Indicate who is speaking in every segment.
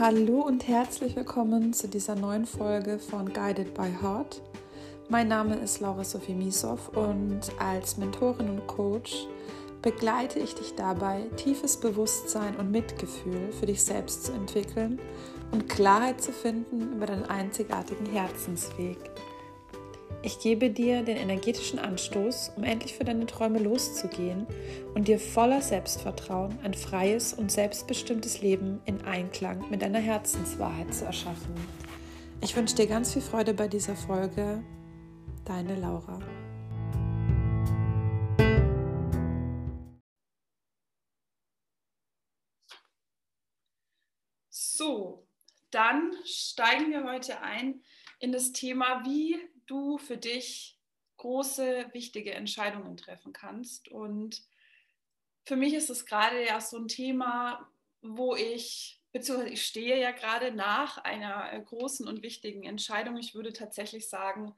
Speaker 1: Hallo und herzlich willkommen zu dieser neuen Folge von Guided by Heart. Mein Name ist Laura Sophie Misow und als Mentorin und Coach begleite ich dich dabei, tiefes Bewusstsein und Mitgefühl für dich selbst zu entwickeln und Klarheit zu finden über deinen einzigartigen Herzensweg. Ich gebe dir den energetischen Anstoß, um endlich für deine Träume loszugehen und dir voller Selbstvertrauen ein freies und selbstbestimmtes Leben in Einklang mit deiner Herzenswahrheit zu erschaffen. Ich wünsche dir ganz viel Freude bei dieser Folge. Deine Laura.
Speaker 2: So, dann steigen wir heute ein in das Thema, wie du für dich große, wichtige Entscheidungen treffen kannst. Und für mich ist es gerade ja so ein Thema, wo ich, beziehungsweise ich stehe ja gerade nach einer äh, großen und wichtigen Entscheidung. Ich würde tatsächlich sagen,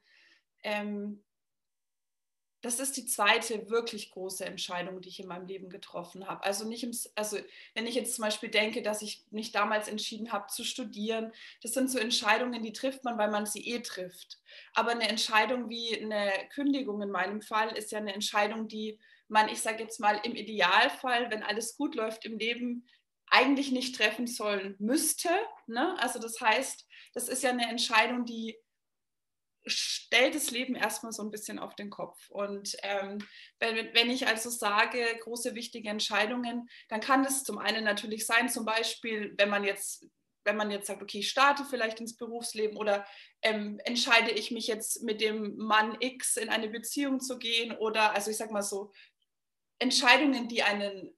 Speaker 2: ähm, das ist die zweite wirklich große Entscheidung, die ich in meinem Leben getroffen habe. Also nicht im, also wenn ich jetzt zum Beispiel denke, dass ich mich damals entschieden habe zu studieren, das sind so Entscheidungen, die trifft man, weil man sie eh trifft. Aber eine Entscheidung wie eine Kündigung in meinem Fall ist ja eine Entscheidung, die man, ich sage jetzt mal, im Idealfall, wenn alles gut läuft im Leben, eigentlich nicht treffen sollen müsste. Ne? Also das heißt, das ist ja eine Entscheidung, die stellt das Leben erstmal so ein bisschen auf den Kopf. Und ähm, wenn, wenn ich also sage, große wichtige Entscheidungen, dann kann das zum einen natürlich sein, zum Beispiel, wenn man jetzt wenn man jetzt sagt, okay, ich starte vielleicht ins Berufsleben oder ähm, entscheide ich mich jetzt mit dem Mann X in eine Beziehung zu gehen oder, also ich sage mal so, Entscheidungen, die einen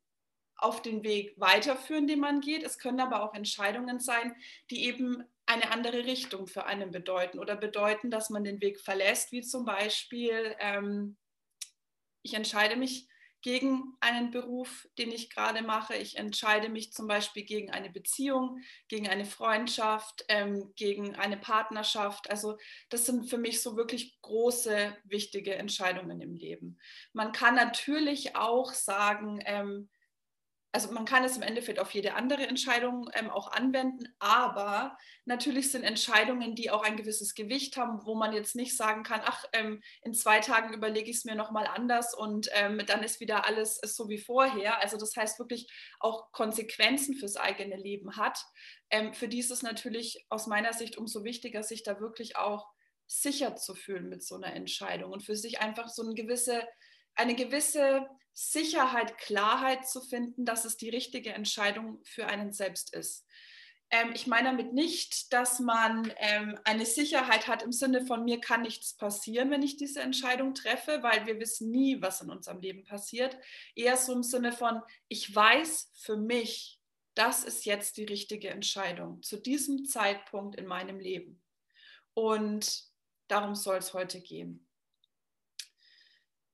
Speaker 2: auf den Weg weiterführen, den man geht. Es können aber auch Entscheidungen sein, die eben eine andere Richtung für einen bedeuten oder bedeuten, dass man den Weg verlässt, wie zum Beispiel, ähm, ich entscheide mich gegen einen Beruf, den ich gerade mache. Ich entscheide mich zum Beispiel gegen eine Beziehung, gegen eine Freundschaft, ähm, gegen eine Partnerschaft. Also das sind für mich so wirklich große, wichtige Entscheidungen im Leben. Man kann natürlich auch sagen, ähm, also man kann es im Endeffekt auf jede andere Entscheidung ähm, auch anwenden, aber natürlich sind Entscheidungen, die auch ein gewisses Gewicht haben, wo man jetzt nicht sagen kann, ach, ähm, in zwei Tagen überlege ich es mir nochmal anders und ähm, dann ist wieder alles so wie vorher. Also das heißt wirklich auch Konsequenzen fürs eigene Leben hat. Ähm, für die ist es natürlich aus meiner Sicht umso wichtiger, sich da wirklich auch sicher zu fühlen mit so einer Entscheidung und für sich einfach so eine gewisse, eine gewisse Sicherheit, Klarheit zu finden, dass es die richtige Entscheidung für einen selbst ist. Ähm, ich meine damit nicht, dass man ähm, eine Sicherheit hat im Sinne von mir kann nichts passieren, wenn ich diese Entscheidung treffe, weil wir wissen nie, was in unserem Leben passiert. Eher so im Sinne von, ich weiß für mich, das ist jetzt die richtige Entscheidung zu diesem Zeitpunkt in meinem Leben. Und darum soll es heute gehen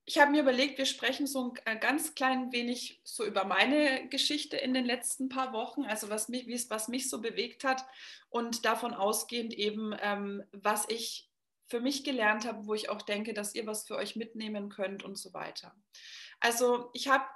Speaker 2: ich habe mir überlegt, wir sprechen so ein äh, ganz klein wenig so über meine Geschichte in den letzten paar Wochen, also was mich, was mich so bewegt hat und davon ausgehend eben, ähm, was ich für mich gelernt habe, wo ich auch denke, dass ihr was für euch mitnehmen könnt und so weiter. Also ich habe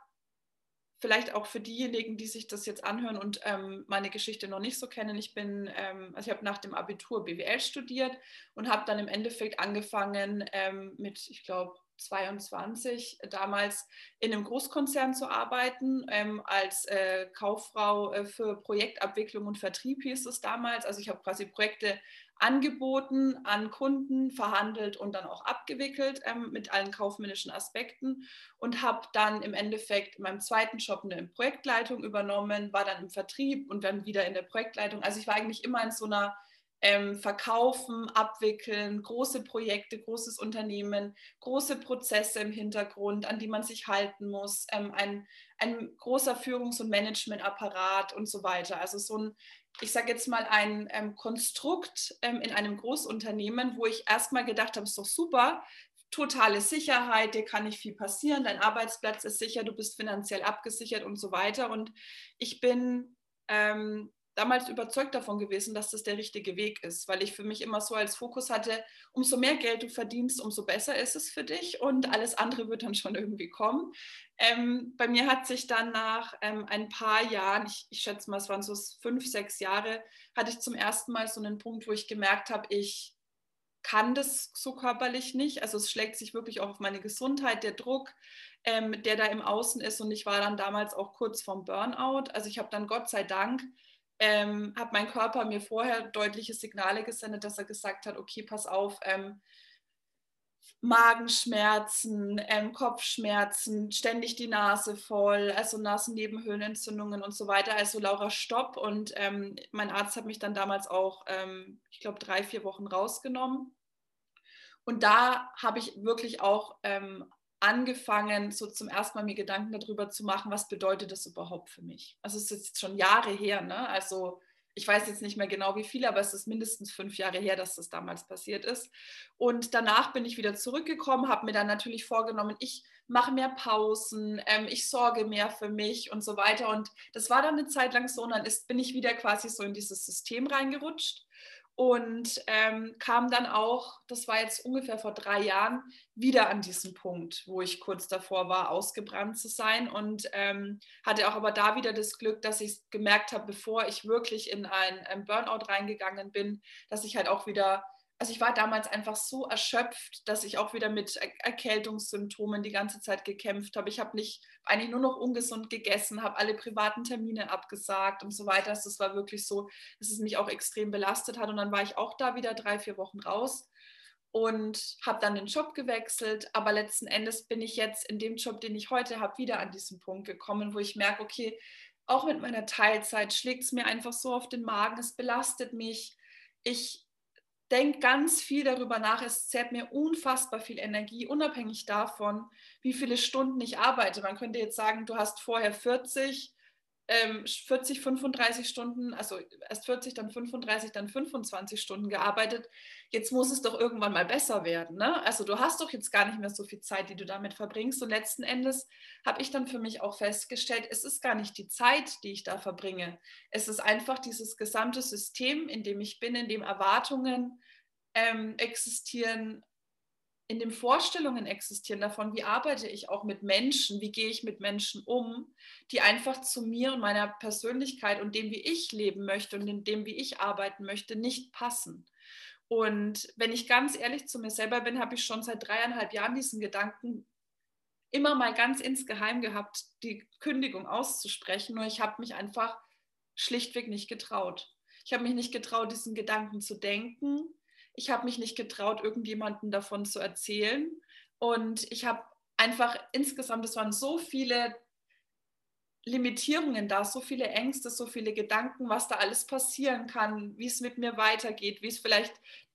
Speaker 2: vielleicht auch für diejenigen, die sich das jetzt anhören und ähm, meine Geschichte noch nicht so kennen, ich bin, ähm, also ich habe nach dem Abitur BWL studiert und habe dann im Endeffekt angefangen ähm, mit, ich glaube, 22 damals in einem Großkonzern zu arbeiten, ähm, als äh, Kauffrau äh, für Projektabwicklung und Vertrieb hieß es damals. Also ich habe quasi Projekte angeboten an Kunden, verhandelt und dann auch abgewickelt ähm, mit allen kaufmännischen Aspekten und habe dann im Endeffekt in meinem zweiten Job eine Projektleitung übernommen, war dann im Vertrieb und dann wieder in der Projektleitung. Also ich war eigentlich immer in so einer ähm, verkaufen, abwickeln, große Projekte, großes Unternehmen, große Prozesse im Hintergrund, an die man sich halten muss, ähm, ein, ein großer Führungs- und Managementapparat und so weiter. Also so ein, ich sage jetzt mal, ein ähm, Konstrukt ähm, in einem Großunternehmen, wo ich erstmal gedacht habe, ist doch super, totale Sicherheit, dir kann nicht viel passieren, dein Arbeitsplatz ist sicher, du bist finanziell abgesichert und so weiter. Und ich bin ähm, damals überzeugt davon gewesen, dass das der richtige Weg ist, weil ich für mich immer so als Fokus hatte, umso mehr Geld du verdienst, umso besser ist es für dich und alles andere wird dann schon irgendwie kommen. Ähm, bei mir hat sich dann nach ähm, ein paar Jahren, ich, ich schätze mal, es waren so fünf, sechs Jahre, hatte ich zum ersten Mal so einen Punkt, wo ich gemerkt habe, ich kann das so körperlich nicht. Also es schlägt sich wirklich auch auf meine Gesundheit, der Druck, ähm, der da im Außen ist. Und ich war dann damals auch kurz vorm Burnout. Also ich habe dann Gott sei Dank ähm, hat mein Körper mir vorher deutliche Signale gesendet, dass er gesagt hat, okay, pass auf, ähm, Magenschmerzen, ähm, Kopfschmerzen, ständig die Nase voll, also Nasennebenhöhlenentzündungen und so weiter. Also Laura, stopp. Und ähm, mein Arzt hat mich dann damals auch, ähm, ich glaube, drei, vier Wochen rausgenommen. Und da habe ich wirklich auch ähm, angefangen, so zum ersten Mal mir Gedanken darüber zu machen, was bedeutet das überhaupt für mich. Also es ist jetzt schon Jahre her, ne? Also ich weiß jetzt nicht mehr genau wie viele, aber es ist mindestens fünf Jahre her, dass das damals passiert ist. Und danach bin ich wieder zurückgekommen, habe mir dann natürlich vorgenommen, ich mache mehr Pausen, ähm, ich sorge mehr für mich und so weiter. Und das war dann eine Zeit lang so und dann ist, bin ich wieder quasi so in dieses System reingerutscht und ähm, kam dann auch, das war jetzt ungefähr vor drei Jahren, wieder an diesen Punkt, wo ich kurz davor war, ausgebrannt zu sein. Und ähm, hatte auch aber da wieder das Glück, dass ich gemerkt habe, bevor ich wirklich in ein, ein Burnout reingegangen bin, dass ich halt auch wieder also ich war damals einfach so erschöpft, dass ich auch wieder mit Erkältungssymptomen die ganze Zeit gekämpft habe. Ich habe nicht eigentlich nur noch ungesund gegessen, habe alle privaten Termine abgesagt und so weiter. Das war wirklich so, dass es mich auch extrem belastet hat. Und dann war ich auch da wieder drei, vier Wochen raus und habe dann den Job gewechselt. Aber letzten Endes bin ich jetzt in dem Job, den ich heute habe, wieder an diesen Punkt gekommen, wo ich merke, okay, auch mit meiner Teilzeit schlägt es mir einfach so auf den Magen, es belastet mich. Ich denke ganz viel darüber nach. Es zehrt mir unfassbar viel Energie, unabhängig davon, wie viele Stunden ich arbeite. Man könnte jetzt sagen, du hast vorher 40, ähm, 40, 35 Stunden, also erst 40, dann 35, dann 25 Stunden gearbeitet. Jetzt muss es doch irgendwann mal besser werden. Ne? Also du hast doch jetzt gar nicht mehr so viel Zeit, die du damit verbringst. Und letzten Endes habe ich dann für mich auch festgestellt, es ist gar nicht die Zeit, die ich da verbringe. Es ist einfach dieses gesamte System, in dem ich bin, in dem Erwartungen ähm, existieren, in den Vorstellungen existieren davon, wie arbeite ich auch mit Menschen, wie gehe ich mit Menschen um, die einfach zu mir und meiner Persönlichkeit und dem, wie ich leben möchte und in dem, wie ich arbeiten möchte, nicht passen. Und wenn ich ganz ehrlich zu mir selber bin, habe ich schon seit dreieinhalb Jahren diesen Gedanken immer mal ganz insgeheim gehabt, die Kündigung auszusprechen. Nur ich habe mich einfach schlichtweg nicht getraut. Ich habe mich nicht getraut, diesen Gedanken zu denken. Ich habe mich nicht getraut, irgendjemandem davon zu erzählen. Und ich habe einfach insgesamt, es waren so viele Limitierungen da, so viele Ängste, so viele Gedanken, was da alles passieren kann, wie es mit mir weitergeht, wie es vielleicht,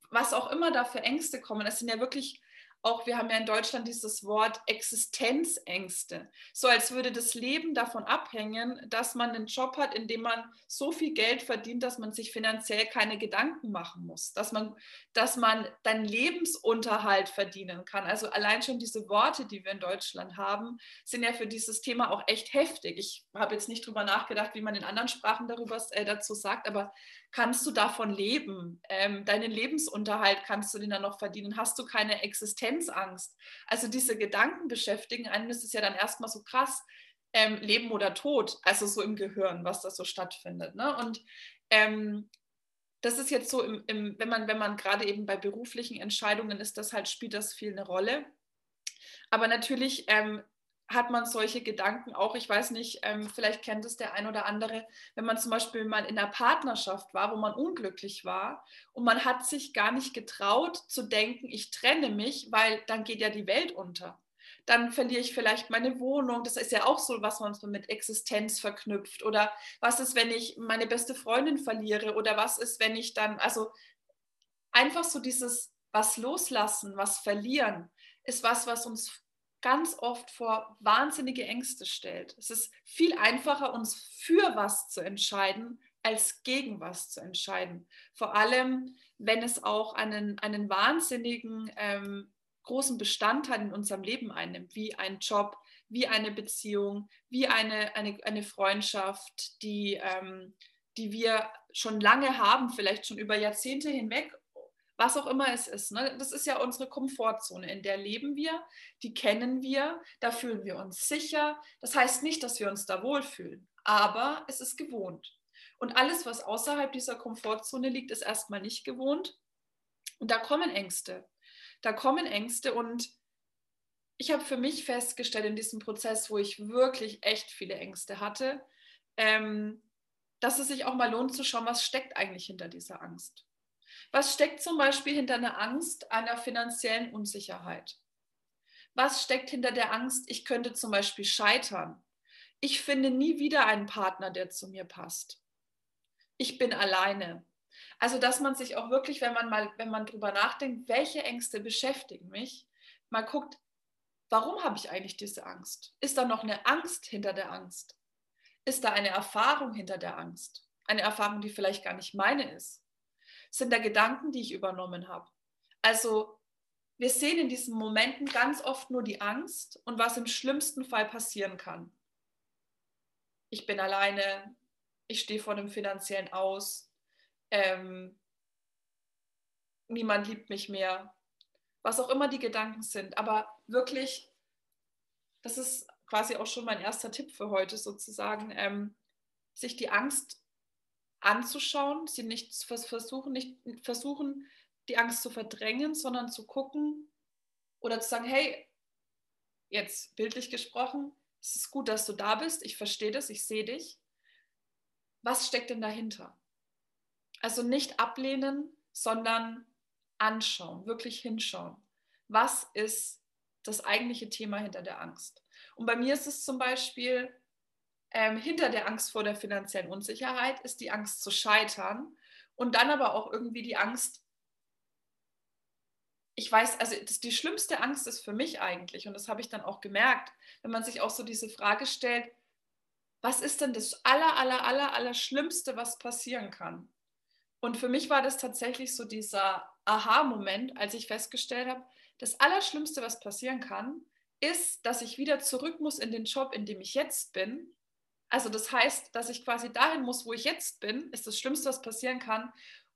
Speaker 2: was auch immer da für Ängste kommen. Es sind ja wirklich auch, wir haben ja in Deutschland dieses Wort Existenzängste. So als würde das Leben davon abhängen, dass man einen Job hat, in dem man so viel Geld verdient, dass man sich finanziell keine Gedanken machen muss, dass man, dass man dann Lebensunterhalt verdienen kann. Also allein schon diese Worte, die wir in Deutschland haben, sind ja für dieses Thema auch echt heftig. Ich habe jetzt nicht drüber nachgedacht, wie man in anderen Sprachen darüber, äh, dazu sagt, aber kannst du davon leben? Ähm, deinen Lebensunterhalt kannst du den dann noch verdienen? Hast du keine Existenzangst? Also diese Gedanken beschäftigen einen, das ist ja dann erstmal so krass, ähm, Leben oder Tod, also so im Gehirn, was da so stattfindet. Ne? Und ähm, das ist jetzt so, im, im, wenn man, wenn man gerade eben bei beruflichen Entscheidungen ist, das halt, spielt das viel eine Rolle. Aber natürlich ähm, hat man solche Gedanken auch, ich weiß nicht, ähm, vielleicht kennt es der ein oder andere, wenn man zum Beispiel mal in einer Partnerschaft war, wo man unglücklich war und man hat sich gar nicht getraut zu denken, ich trenne mich, weil dann geht ja die Welt unter. Dann verliere ich vielleicht meine Wohnung. Das ist ja auch so, was man mit Existenz verknüpft. Oder was ist, wenn ich meine beste Freundin verliere? Oder was ist, wenn ich dann, also einfach so dieses, was loslassen, was verlieren, ist was, was uns ganz oft vor wahnsinnige Ängste stellt. Es ist viel einfacher, uns für was zu entscheiden, als gegen was zu entscheiden. Vor allem, wenn es auch einen, einen wahnsinnigen ähm, großen Bestandteil in unserem Leben einnimmt, wie ein Job, wie eine Beziehung, wie eine, eine, eine Freundschaft, die, ähm, die wir schon lange haben, vielleicht schon über Jahrzehnte hinweg, was auch immer es ist. Ne? Das ist ja unsere Komfortzone, in der leben wir, die kennen wir, da fühlen wir uns sicher. Das heißt nicht, dass wir uns da wohlfühlen, aber es ist gewohnt. Und alles, was außerhalb dieser Komfortzone liegt, ist erstmal nicht gewohnt. Und da kommen Ängste. Da kommen Ängste und ich habe für mich festgestellt in diesem Prozess, wo ich wirklich echt viele Ängste hatte, ähm, dass es sich auch mal lohnt zu schauen, was steckt eigentlich hinter dieser Angst. Was steckt zum Beispiel hinter einer Angst einer finanziellen Unsicherheit? Was steckt hinter der Angst, ich könnte zum Beispiel scheitern? Ich finde nie wieder einen Partner, der zu mir passt. Ich bin alleine. Also, dass man sich auch wirklich, wenn man mal, wenn man drüber nachdenkt, welche Ängste beschäftigen mich, mal guckt, warum habe ich eigentlich diese Angst? Ist da noch eine Angst hinter der Angst? Ist da eine Erfahrung hinter der Angst? Eine Erfahrung, die vielleicht gar nicht meine ist? Sind da Gedanken, die ich übernommen habe? Also wir sehen in diesen Momenten ganz oft nur die Angst und was im schlimmsten Fall passieren kann. Ich bin alleine, ich stehe vor einem finanziellen Aus, ähm, niemand liebt mich mehr, was auch immer die Gedanken sind. Aber wirklich, das ist quasi auch schon mein erster Tipp für heute sozusagen, ähm, sich die Angst anzuschauen, sie nicht versuchen, nicht versuchen, die Angst zu verdrängen, sondern zu gucken oder zu sagen, hey, jetzt bildlich gesprochen, es ist gut, dass du da bist, ich verstehe das, ich sehe dich. Was steckt denn dahinter? Also nicht ablehnen, sondern anschauen, wirklich hinschauen. Was ist das eigentliche Thema hinter der Angst? Und bei mir ist es zum Beispiel, ähm, hinter der Angst vor der finanziellen Unsicherheit ist die Angst zu scheitern und dann aber auch irgendwie die Angst, ich weiß, also das, die schlimmste Angst ist für mich eigentlich, und das habe ich dann auch gemerkt, wenn man sich auch so diese Frage stellt, was ist denn das aller, aller, aller, aller Schlimmste, was passieren kann? Und für mich war das tatsächlich so dieser Aha-Moment, als ich festgestellt habe, das Allerschlimmste, was passieren kann, ist, dass ich wieder zurück muss in den Job, in dem ich jetzt bin. Also das heißt, dass ich quasi dahin muss, wo ich jetzt bin, ist das Schlimmste, was passieren kann.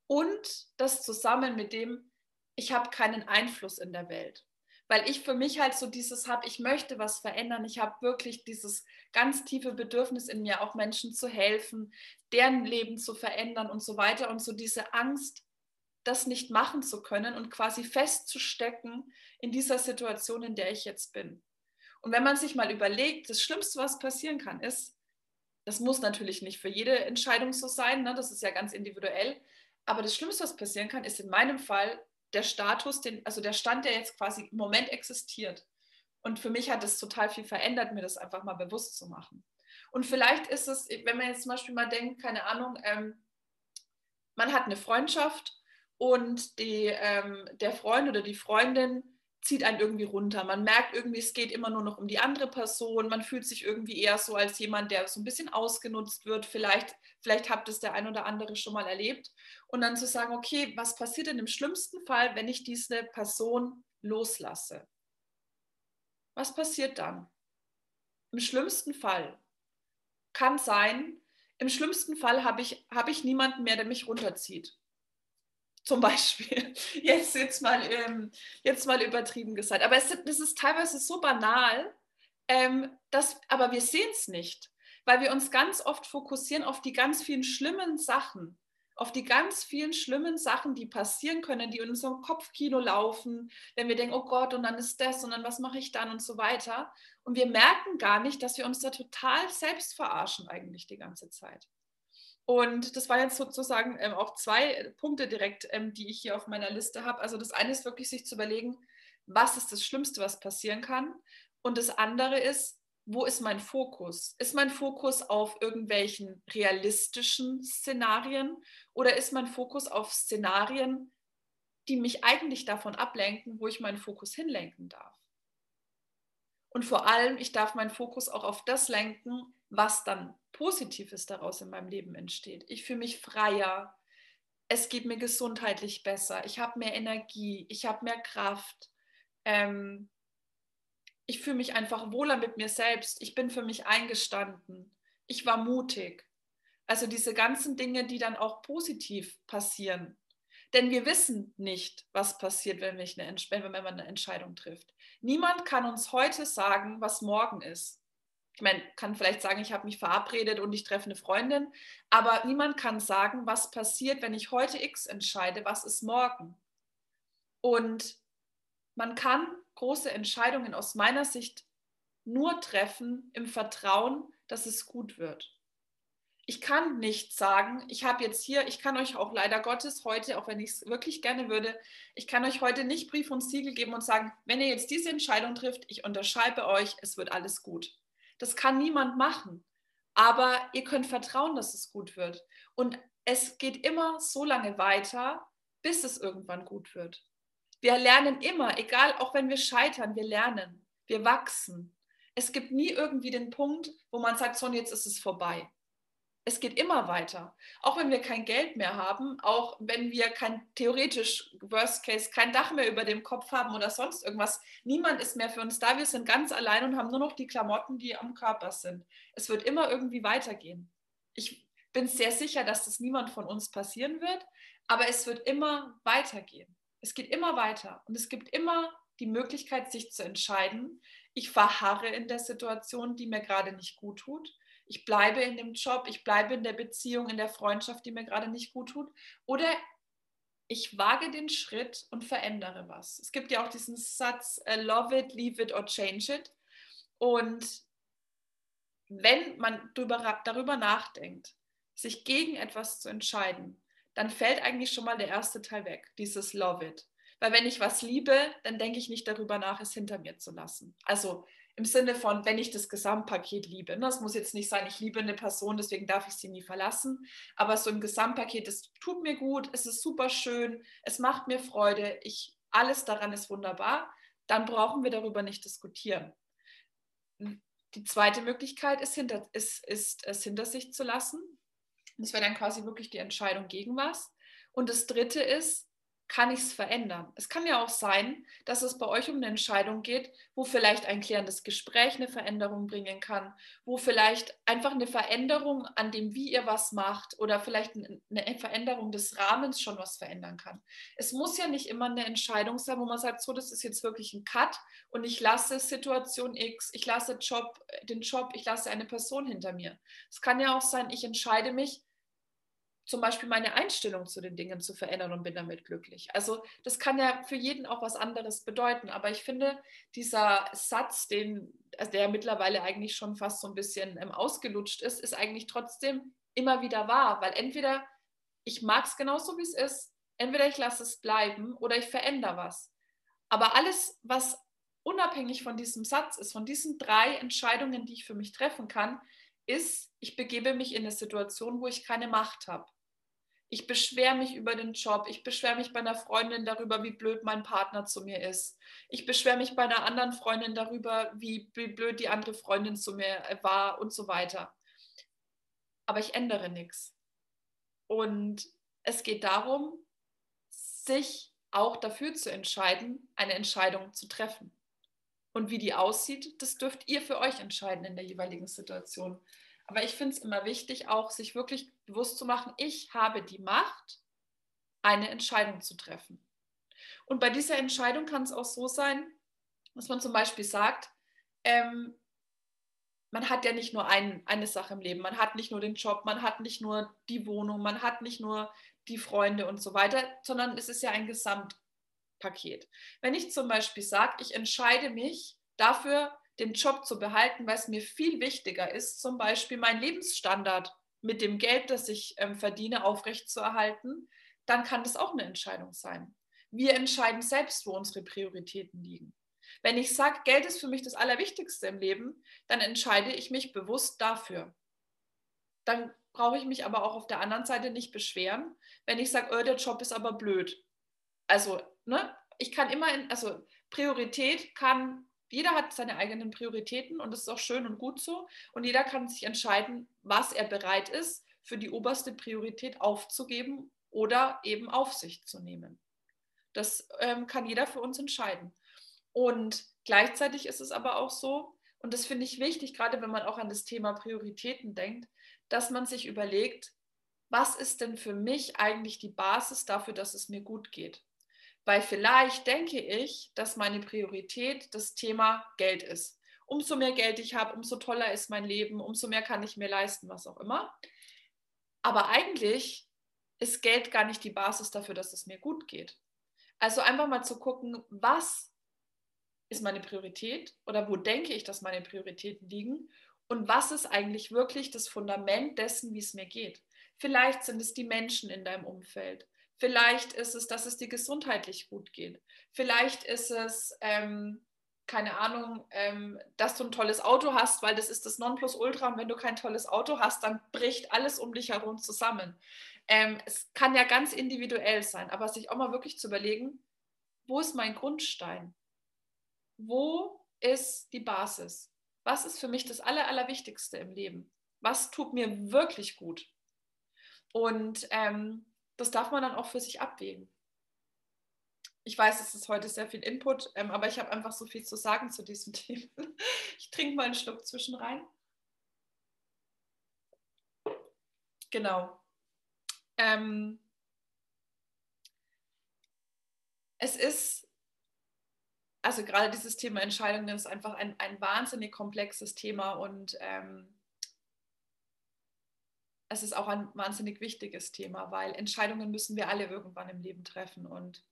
Speaker 2: Und das zusammen mit dem, ich habe keinen Einfluss in der Welt. Weil ich für mich halt so dieses habe, ich möchte was verändern. Ich habe wirklich dieses ganz tiefe Bedürfnis in mir, auch Menschen zu helfen, deren Leben zu verändern und so weiter. Und so diese Angst, das nicht machen zu können und quasi festzustecken in dieser Situation, in der ich jetzt bin. Und wenn man sich mal überlegt, das Schlimmste, was passieren kann, ist, das muss natürlich nicht für jede Entscheidung so sein, ne? das ist ja ganz individuell, aber das Schlimmste, was passieren kann, ist in meinem Fall der Status, den, also der Stand, der jetzt quasi im Moment existiert. Und für mich hat es total viel verändert, mir das einfach mal bewusst zu machen. Und vielleicht ist es, wenn man jetzt zum Beispiel mal denkt, keine Ahnung, ähm, man hat eine Freundschaft und die, ähm, der Freund oder die Freundin zieht einen irgendwie runter. Man merkt irgendwie, es geht immer nur noch um die andere Person. Man fühlt sich irgendwie eher so als jemand, der so ein bisschen ausgenutzt wird. Vielleicht, vielleicht habt es der ein oder andere schon mal erlebt. Und dann zu sagen, okay, was passiert denn im schlimmsten Fall, wenn ich diese Person loslasse? Was passiert dann? Im schlimmsten Fall kann sein, im schlimmsten Fall habe ich, hab ich niemanden mehr, der mich runterzieht. Zum Beispiel. Jetzt, jetzt, mal, ähm, jetzt mal übertrieben gesagt. Aber es, das ist teilweise so banal, ähm, dass, aber wir sehen es nicht, weil wir uns ganz oft fokussieren auf die ganz vielen schlimmen Sachen, auf die ganz vielen schlimmen Sachen, die passieren können, die in unserem Kopfkino laufen, wenn wir denken, oh Gott, und dann ist das und dann was mache ich dann und so weiter. Und wir merken gar nicht, dass wir uns da total selbst verarschen eigentlich die ganze Zeit. Und das waren jetzt sozusagen ähm, auch zwei Punkte direkt, ähm, die ich hier auf meiner Liste habe. Also das eine ist wirklich sich zu überlegen, was ist das Schlimmste, was passieren kann. Und das andere ist, wo ist mein Fokus? Ist mein Fokus auf irgendwelchen realistischen Szenarien oder ist mein Fokus auf Szenarien, die mich eigentlich davon ablenken, wo ich meinen Fokus hinlenken darf? Und vor allem, ich darf meinen Fokus auch auf das lenken, was dann Positives daraus in meinem Leben entsteht. Ich fühle mich freier, es geht mir gesundheitlich besser, ich habe mehr Energie, ich habe mehr Kraft. Ähm, ich fühle mich einfach wohler mit mir selbst. Ich bin für mich eingestanden. Ich war mutig. Also diese ganzen Dinge, die dann auch positiv passieren. Denn wir wissen nicht, was passiert, wenn, eine, wenn man eine Entscheidung trifft. Niemand kann uns heute sagen, was morgen ist. Ich meine, kann vielleicht sagen, ich habe mich verabredet und ich treffe eine Freundin, aber niemand kann sagen, was passiert, wenn ich heute X entscheide, was ist morgen. Und man kann große Entscheidungen aus meiner Sicht nur treffen im Vertrauen, dass es gut wird ich kann nicht sagen, ich habe jetzt hier, ich kann euch auch leider Gottes heute, auch wenn ich es wirklich gerne würde, ich kann euch heute nicht Brief und Siegel geben und sagen, wenn ihr jetzt diese Entscheidung trifft, ich unterschreibe euch, es wird alles gut. Das kann niemand machen. Aber ihr könnt vertrauen, dass es gut wird. Und es geht immer so lange weiter, bis es irgendwann gut wird. Wir lernen immer, egal, auch wenn wir scheitern, wir lernen, wir wachsen. Es gibt nie irgendwie den Punkt, wo man sagt, so, jetzt ist es vorbei es geht immer weiter. Auch wenn wir kein Geld mehr haben, auch wenn wir kein theoretisch Worst Case kein Dach mehr über dem Kopf haben oder sonst irgendwas. Niemand ist mehr für uns da. Wir sind ganz allein und haben nur noch die Klamotten, die am Körper sind. Es wird immer irgendwie weitergehen. Ich bin sehr sicher, dass das niemand von uns passieren wird, aber es wird immer weitergehen. Es geht immer weiter und es gibt immer die Möglichkeit, sich zu entscheiden. Ich verharre in der Situation, die mir gerade nicht gut tut ich bleibe in dem Job, ich bleibe in der Beziehung, in der Freundschaft, die mir gerade nicht gut tut. Oder ich wage den Schritt und verändere was. Es gibt ja auch diesen Satz, love it, leave it or change it. Und wenn man darüber, darüber nachdenkt, sich gegen etwas zu entscheiden, dann fällt eigentlich schon mal der erste Teil weg, dieses love it. Weil wenn ich was liebe, dann denke ich nicht darüber nach, es hinter mir zu lassen. Also im Sinne von, wenn ich das Gesamtpaket liebe. Das ne? muss jetzt nicht sein, ich liebe eine Person, deswegen darf ich sie nie verlassen. Aber so im Gesamtpaket, es tut mir gut, es ist super schön, es macht mir Freude, ich, alles daran ist wunderbar. Dann brauchen wir darüber nicht diskutieren. Die zweite Möglichkeit ist, hinter, ist, ist es hinter sich zu lassen. Das wäre dann quasi wirklich die Entscheidung gegen was. Und das dritte ist, kann ich es verändern. Es kann ja auch sein, dass es bei euch um eine Entscheidung geht, wo vielleicht ein klärendes Gespräch eine Veränderung bringen kann, wo vielleicht einfach eine Veränderung an dem, wie ihr was macht oder vielleicht eine Veränderung des Rahmens schon was verändern kann. Es muss ja nicht immer eine Entscheidung sein, wo man sagt, so, das ist jetzt wirklich ein Cut und ich lasse Situation X, ich lasse Job, den Job, ich lasse eine Person hinter mir. Es kann ja auch sein, ich entscheide mich, zum Beispiel meine Einstellung zu den Dingen zu verändern und bin damit glücklich. Also das kann ja für jeden auch was anderes bedeuten. Aber ich finde, dieser Satz, den, also der mittlerweile eigentlich schon fast so ein bisschen ähm, ausgelutscht ist, ist eigentlich trotzdem immer wieder wahr. Weil entweder ich mag es genauso, wie es ist, entweder ich lasse es bleiben oder ich verändere was. Aber alles, was unabhängig von diesem Satz ist, von diesen drei Entscheidungen, die ich für mich treffen kann, ist, ich begebe mich in eine Situation, wo ich keine Macht habe ich beschwere mich über den Job, ich beschwere mich bei einer Freundin darüber, wie blöd mein Partner zu mir ist. Ich beschwere mich bei einer anderen Freundin darüber, wie, blöd die andere Freundin zu mir äh, war und so weiter. Aber ich ändere nichts. Und es geht darum, sich auch dafür zu entscheiden, eine Entscheidung zu treffen. Und wie die aussieht, das dürft ihr für euch entscheiden in der jeweiligen Situation. Aber ich finde es immer wichtig, auch sich wirklich bewusst zu machen, ich habe die Macht, eine Entscheidung zu treffen. Und bei dieser Entscheidung kann es auch so sein, dass man zum Beispiel sagt, ähm, man hat ja nicht nur ein, eine Sache im Leben, man hat nicht nur den Job, man hat nicht nur die Wohnung, man hat nicht nur die Freunde und so weiter, sondern es ist ja ein Gesamtpaket. Wenn ich zum Beispiel sage, ich entscheide mich dafür, den Job zu behalten, weil es mir viel wichtiger ist, zum Beispiel meinen Lebensstandard mit dem Geld, das ich ähm, verdiene, aufrechtzuerhalten, dann kann das auch eine Entscheidung sein. Wir entscheiden selbst, wo unsere Prioritäten liegen. Wenn ich sage, Geld ist für mich das Allerwichtigste im Leben, dann entscheide ich mich bewusst dafür. Dann brauche ich mich aber auch auf der anderen Seite nicht beschweren, wenn ich sage, oh, der Job ist aber blöd. Also, ne, ich kann immer, in, also Priorität kann jeder hat seine eigenen Prioritäten und das ist auch schön und gut so. Und jeder kann sich entscheiden, was er bereit ist, für die oberste Priorität aufzugeben oder eben auf sich zu nehmen. Das ähm, kann jeder für uns entscheiden. Und gleichzeitig ist es aber auch so, Und das finde ich wichtig, gerade wenn man auch an das Thema Prioritäten denkt, dass man sich überlegt, was ist denn für mich eigentlich die Basis dafür, dass es mir gut geht? Weil vielleicht denke ich, dass meine Priorität das Thema Geld ist. Umso mehr Geld ich habe, umso toller ist mein Leben, umso mehr kann ich mir leisten, was auch immer. Aber eigentlich ist Geld gar nicht die Basis dafür, dass es mir gut geht. Also einfach mal zu gucken, was ist meine Priorität oder wo denke ich, dass meine Prioritäten liegen und was ist eigentlich wirklich das Fundament dessen, wie es mir geht. Vielleicht sind es die Menschen in deinem Umfeld. Vielleicht ist es, dass es dir gesundheitlich gut geht. Vielleicht ist es, ähm, keine Ahnung, ähm, dass du ein tolles Auto hast, weil das ist das Nonplusultra. Und wenn du kein tolles Auto hast, dann bricht alles um dich herum zusammen. Ähm, es kann ja ganz individuell sein, aber sich auch mal wirklich zu überlegen, wo ist mein Grundstein? Wo ist die Basis? Was ist für mich das Aller, Allerwichtigste im Leben? Was tut mir wirklich gut? Und ähm, das darf man dann auch für sich abwägen. Ich weiß, es ist heute sehr viel Input, ähm, aber ich habe einfach so viel zu sagen zu diesem Thema. Ich trinke mal einen Schluck zwischen rein. Genau. Ähm, es ist, also gerade dieses Thema Entscheidungen ist einfach ein, ein wahnsinnig komplexes Thema und ähm, es ist auch ein wahnsinnig wichtiges Thema, weil Entscheidungen müssen wir alle irgendwann im Leben treffen und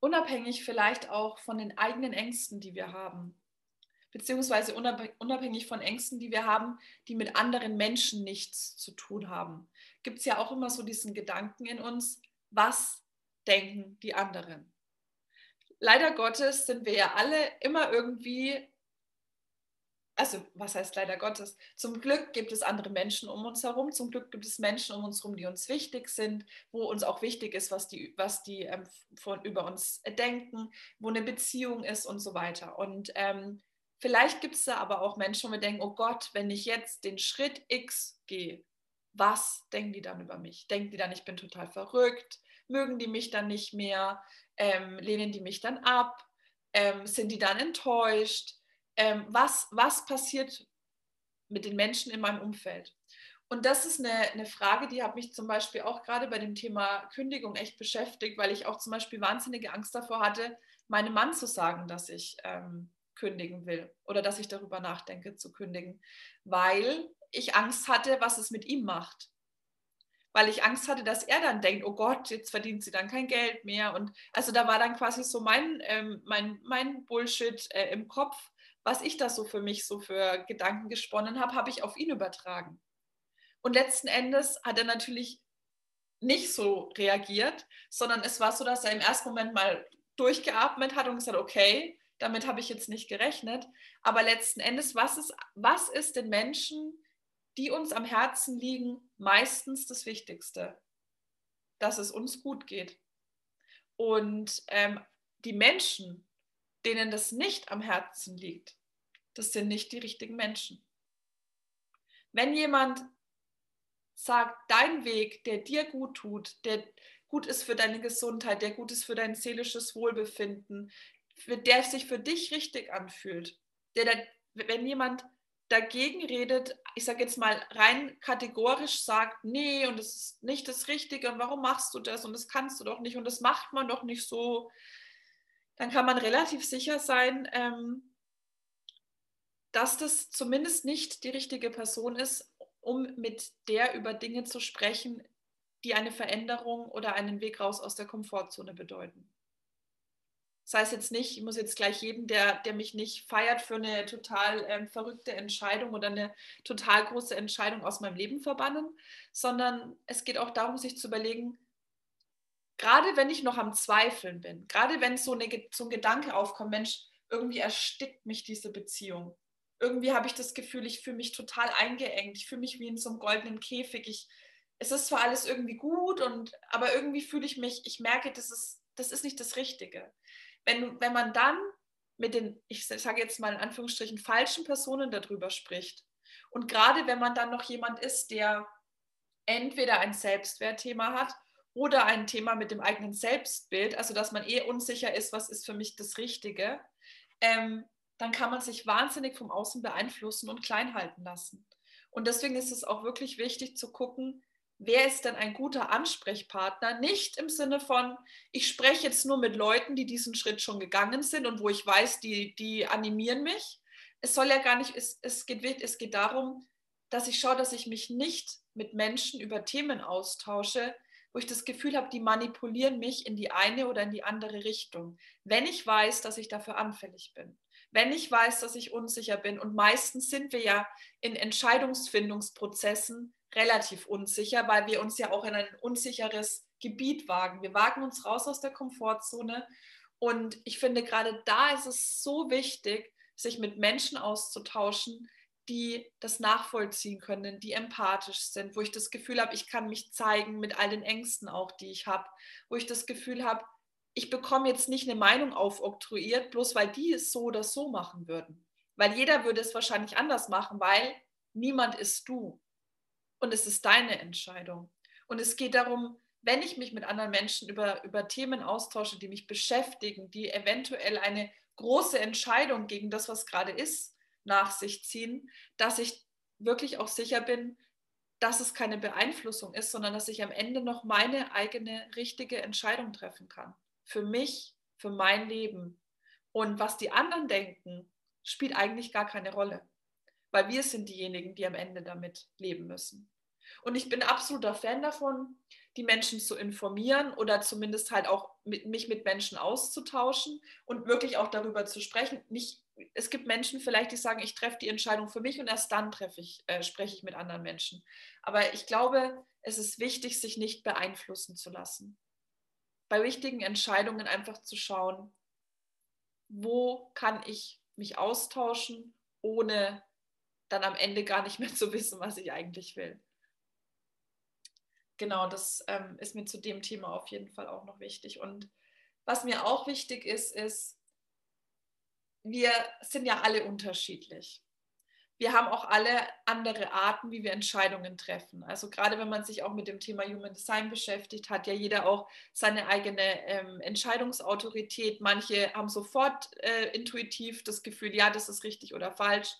Speaker 2: unabhängig vielleicht auch von den eigenen Ängsten, die wir haben, beziehungsweise unabhängig von Ängsten, die wir haben, die mit anderen Menschen nichts zu tun haben, gibt es ja auch immer so diesen Gedanken in uns, was denken die anderen? Leider Gottes sind wir ja alle immer irgendwie also was heißt leider Gottes? Zum Glück gibt es andere Menschen um uns herum. Zum Glück gibt es Menschen um uns herum, die uns wichtig sind, wo uns auch wichtig ist, was die, was die ähm, von, über uns denken, wo eine Beziehung ist und so weiter. Und ähm, vielleicht gibt es da aber auch Menschen, wo wir denken, oh Gott, wenn ich jetzt den Schritt X gehe, was denken die dann über mich? Denken die dann, ich bin total verrückt? Mögen die mich dann nicht mehr? Ähm, lehnen die mich dann ab? Ähm, sind die dann enttäuscht? Ähm, was, was passiert mit den Menschen in meinem Umfeld. Und das ist eine, eine Frage, die hat mich zum Beispiel auch gerade bei dem Thema Kündigung echt beschäftigt, weil ich auch zum Beispiel wahnsinnige Angst davor hatte, meinem Mann zu sagen, dass ich ähm, kündigen will oder dass ich darüber nachdenke zu kündigen, weil ich Angst hatte, was es mit ihm macht. Weil ich Angst hatte, dass er dann denkt, oh Gott, jetzt verdient sie dann kein Geld mehr. Und also da war dann quasi so mein, ähm, mein, mein Bullshit äh, im Kopf, was ich da so für mich so für Gedanken gesponnen habe, habe ich auf ihn übertragen. Und letzten Endes hat er natürlich nicht so reagiert, sondern es war so, dass er im ersten Moment mal durchgeatmet hat und gesagt, okay, damit habe ich jetzt nicht gerechnet. Aber letzten Endes, was ist, was ist den Menschen, die uns am Herzen liegen, meistens das Wichtigste? Dass es uns gut geht. Und ähm, die Menschen, denen das nicht am Herzen liegt, das sind nicht die richtigen Menschen. Wenn jemand sagt, dein Weg, der dir gut tut, der gut ist für deine Gesundheit, der gut ist für dein seelisches Wohlbefinden, der sich für dich richtig anfühlt, der, wenn jemand dagegen redet, ich sage jetzt mal rein kategorisch sagt, nee, und das ist nicht das Richtige und warum machst du das und das kannst du doch nicht und das macht man doch nicht so, dann kann man relativ sicher sein, ähm, dass das zumindest nicht die richtige Person ist, um mit der über Dinge zu sprechen, die eine Veränderung oder einen Weg raus aus der Komfortzone bedeuten. Das heißt jetzt nicht, ich muss jetzt gleich jeden, der, der mich nicht feiert, für eine total ähm, verrückte Entscheidung oder eine total große Entscheidung aus meinem Leben verbannen, sondern es geht auch darum, sich zu überlegen, gerade wenn ich noch am Zweifeln bin, gerade wenn so, eine, so ein Gedanke aufkommt, Mensch, irgendwie erstickt mich diese Beziehung. Irgendwie habe ich das Gefühl, ich fühle mich total eingeengt. Ich fühle mich wie in so einem goldenen Käfig. Ich, es ist zwar alles irgendwie gut, und, aber irgendwie fühle ich mich, ich merke, das ist, das ist nicht das Richtige. Wenn, wenn man dann mit den, ich sage jetzt mal in Anführungsstrichen, falschen Personen darüber spricht und gerade wenn man dann noch jemand ist, der entweder ein Selbstwertthema hat oder ein Thema mit dem eigenen Selbstbild, also dass man eh unsicher ist, was ist für mich das Richtige, ähm, dann kann man sich wahnsinnig vom Außen beeinflussen und klein halten lassen. Und deswegen ist es auch wirklich wichtig zu gucken, wer ist denn ein guter Ansprechpartner? Nicht im Sinne von, ich spreche jetzt nur mit Leuten, die diesen Schritt schon gegangen sind und wo ich weiß, die, die animieren mich. Es soll ja gar nicht, es, es, geht, es geht darum, dass ich schaue, dass ich mich nicht mit Menschen über Themen austausche, wo ich das Gefühl habe, die manipulieren mich in die eine oder in die andere Richtung. Wenn ich weiß, dass ich dafür anfällig bin, wenn ich weiß, dass ich unsicher bin und meistens sind wir ja in Entscheidungsfindungsprozessen relativ unsicher, weil wir uns ja auch in ein unsicheres Gebiet wagen. Wir wagen uns raus aus der Komfortzone und ich finde gerade da ist es so wichtig, sich mit Menschen auszutauschen, die das nachvollziehen können, die empathisch sind, wo ich das Gefühl habe, ich kann mich zeigen mit all den Ängsten auch, die ich habe, wo ich das Gefühl habe, ich bekomme jetzt nicht eine Meinung aufoktroyiert, bloß weil die es so oder so machen würden. Weil jeder würde es wahrscheinlich anders machen, weil niemand ist du. Und es ist deine Entscheidung. Und es geht darum, wenn ich mich mit anderen Menschen über, über Themen austausche, die mich beschäftigen, die eventuell eine große Entscheidung gegen das, was gerade ist, nach sich ziehen, dass ich wirklich auch sicher bin, dass es keine Beeinflussung ist, sondern dass ich am Ende noch meine eigene richtige Entscheidung treffen kann. Für mich, für mein Leben. Und was die anderen denken, spielt eigentlich gar keine Rolle, weil wir sind diejenigen, die am Ende damit leben müssen. Und ich bin absoluter Fan davon, die Menschen zu informieren oder zumindest halt auch mit, mich mit Menschen auszutauschen und wirklich auch darüber zu sprechen. Nicht, es gibt Menschen vielleicht, die sagen, ich treffe die Entscheidung für mich und erst dann treffe ich, äh, spreche ich mit anderen Menschen. Aber ich glaube, es ist wichtig, sich nicht beeinflussen zu lassen. Bei wichtigen Entscheidungen einfach zu schauen, wo kann ich mich austauschen, ohne dann am Ende gar nicht mehr zu wissen, was ich eigentlich will genau, das ähm, ist mir zu dem Thema auf jeden Fall auch noch wichtig. Und was mir auch wichtig ist, ist, wir sind ja alle unterschiedlich. Wir haben auch alle andere Arten, wie wir Entscheidungen treffen. Also gerade wenn man sich auch mit dem Thema Human Design beschäftigt, hat ja jeder auch seine eigene ähm, Entscheidungsautorität. Manche haben sofort äh, intuitiv das Gefühl, ja, das ist richtig oder falsch.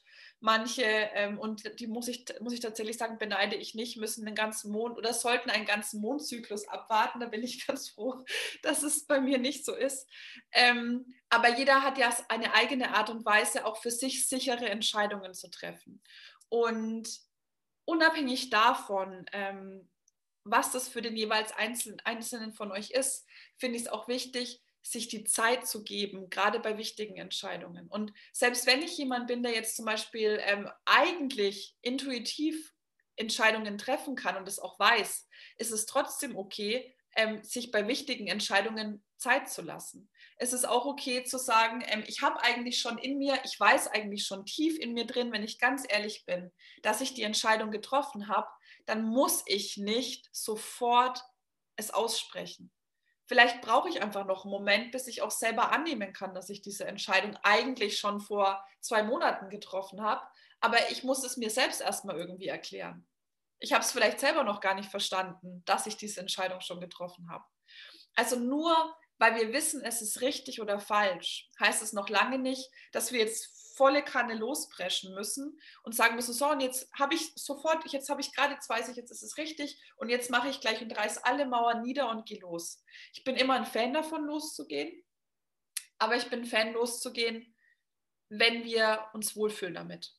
Speaker 2: Manche, ähm, und die muss ich, muss ich tatsächlich sagen, beneide ich nicht, müssen den ganzen Mond oder sollten einen ganzen Mondzyklus abwarten. Da bin ich ganz froh, dass es bei mir nicht so ist. Ähm, aber jeder hat ja eine eigene Art und Weise, auch für sich sichere Entscheidungen zu treffen. Und unabhängig davon, ähm, was das für den jeweils Einzelnen von euch ist, finde ich es auch wichtig, sich die Zeit zu geben, gerade bei wichtigen Entscheidungen. Und selbst wenn ich jemand bin, der jetzt zum Beispiel ähm, eigentlich intuitiv Entscheidungen treffen kann und es auch weiß, ist es trotzdem okay, ähm, sich bei wichtigen Entscheidungen Zeit zu lassen. Es ist auch okay zu sagen, ähm, ich habe eigentlich schon in mir, ich weiß eigentlich schon tief in mir drin, wenn ich ganz ehrlich bin, dass ich die Entscheidung getroffen habe, dann muss ich nicht sofort es aussprechen. Vielleicht brauche ich einfach noch einen Moment, bis ich auch selber annehmen kann, dass ich diese Entscheidung eigentlich schon vor zwei Monaten getroffen habe. Aber ich muss es mir selbst erstmal irgendwie erklären. Ich habe es vielleicht selber noch gar nicht verstanden, dass ich diese Entscheidung schon getroffen habe. Also nur weil wir wissen, es ist richtig oder falsch, heißt es noch lange nicht, dass wir jetzt volle Kanne lospreschen müssen und sagen müssen, so und jetzt habe ich sofort, jetzt habe ich gerade, jetzt weiß ich, jetzt ist es richtig und jetzt mache ich gleich und reiß alle Mauern nieder und gehe los. Ich bin immer ein Fan davon, loszugehen, aber ich bin Fan, loszugehen, wenn wir uns wohlfühlen damit.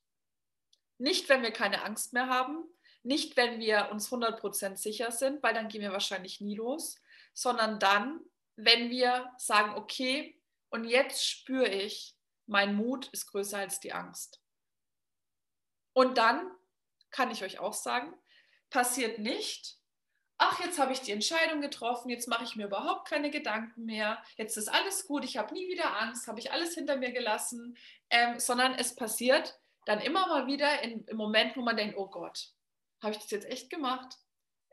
Speaker 2: Nicht, wenn wir keine Angst mehr haben, nicht, wenn wir uns 100% sicher sind, weil dann gehen wir wahrscheinlich nie los, sondern dann, wenn wir sagen, okay, und jetzt spüre ich, mein Mut ist größer als die Angst. Und dann kann ich euch auch sagen, passiert nicht, ach, jetzt habe ich die Entscheidung getroffen, jetzt mache ich mir überhaupt keine Gedanken mehr, jetzt ist alles gut, ich habe nie wieder Angst, habe ich alles hinter mir gelassen, ähm, sondern es passiert dann immer mal wieder in, im Moment, wo man denkt, oh Gott, habe ich das jetzt echt gemacht?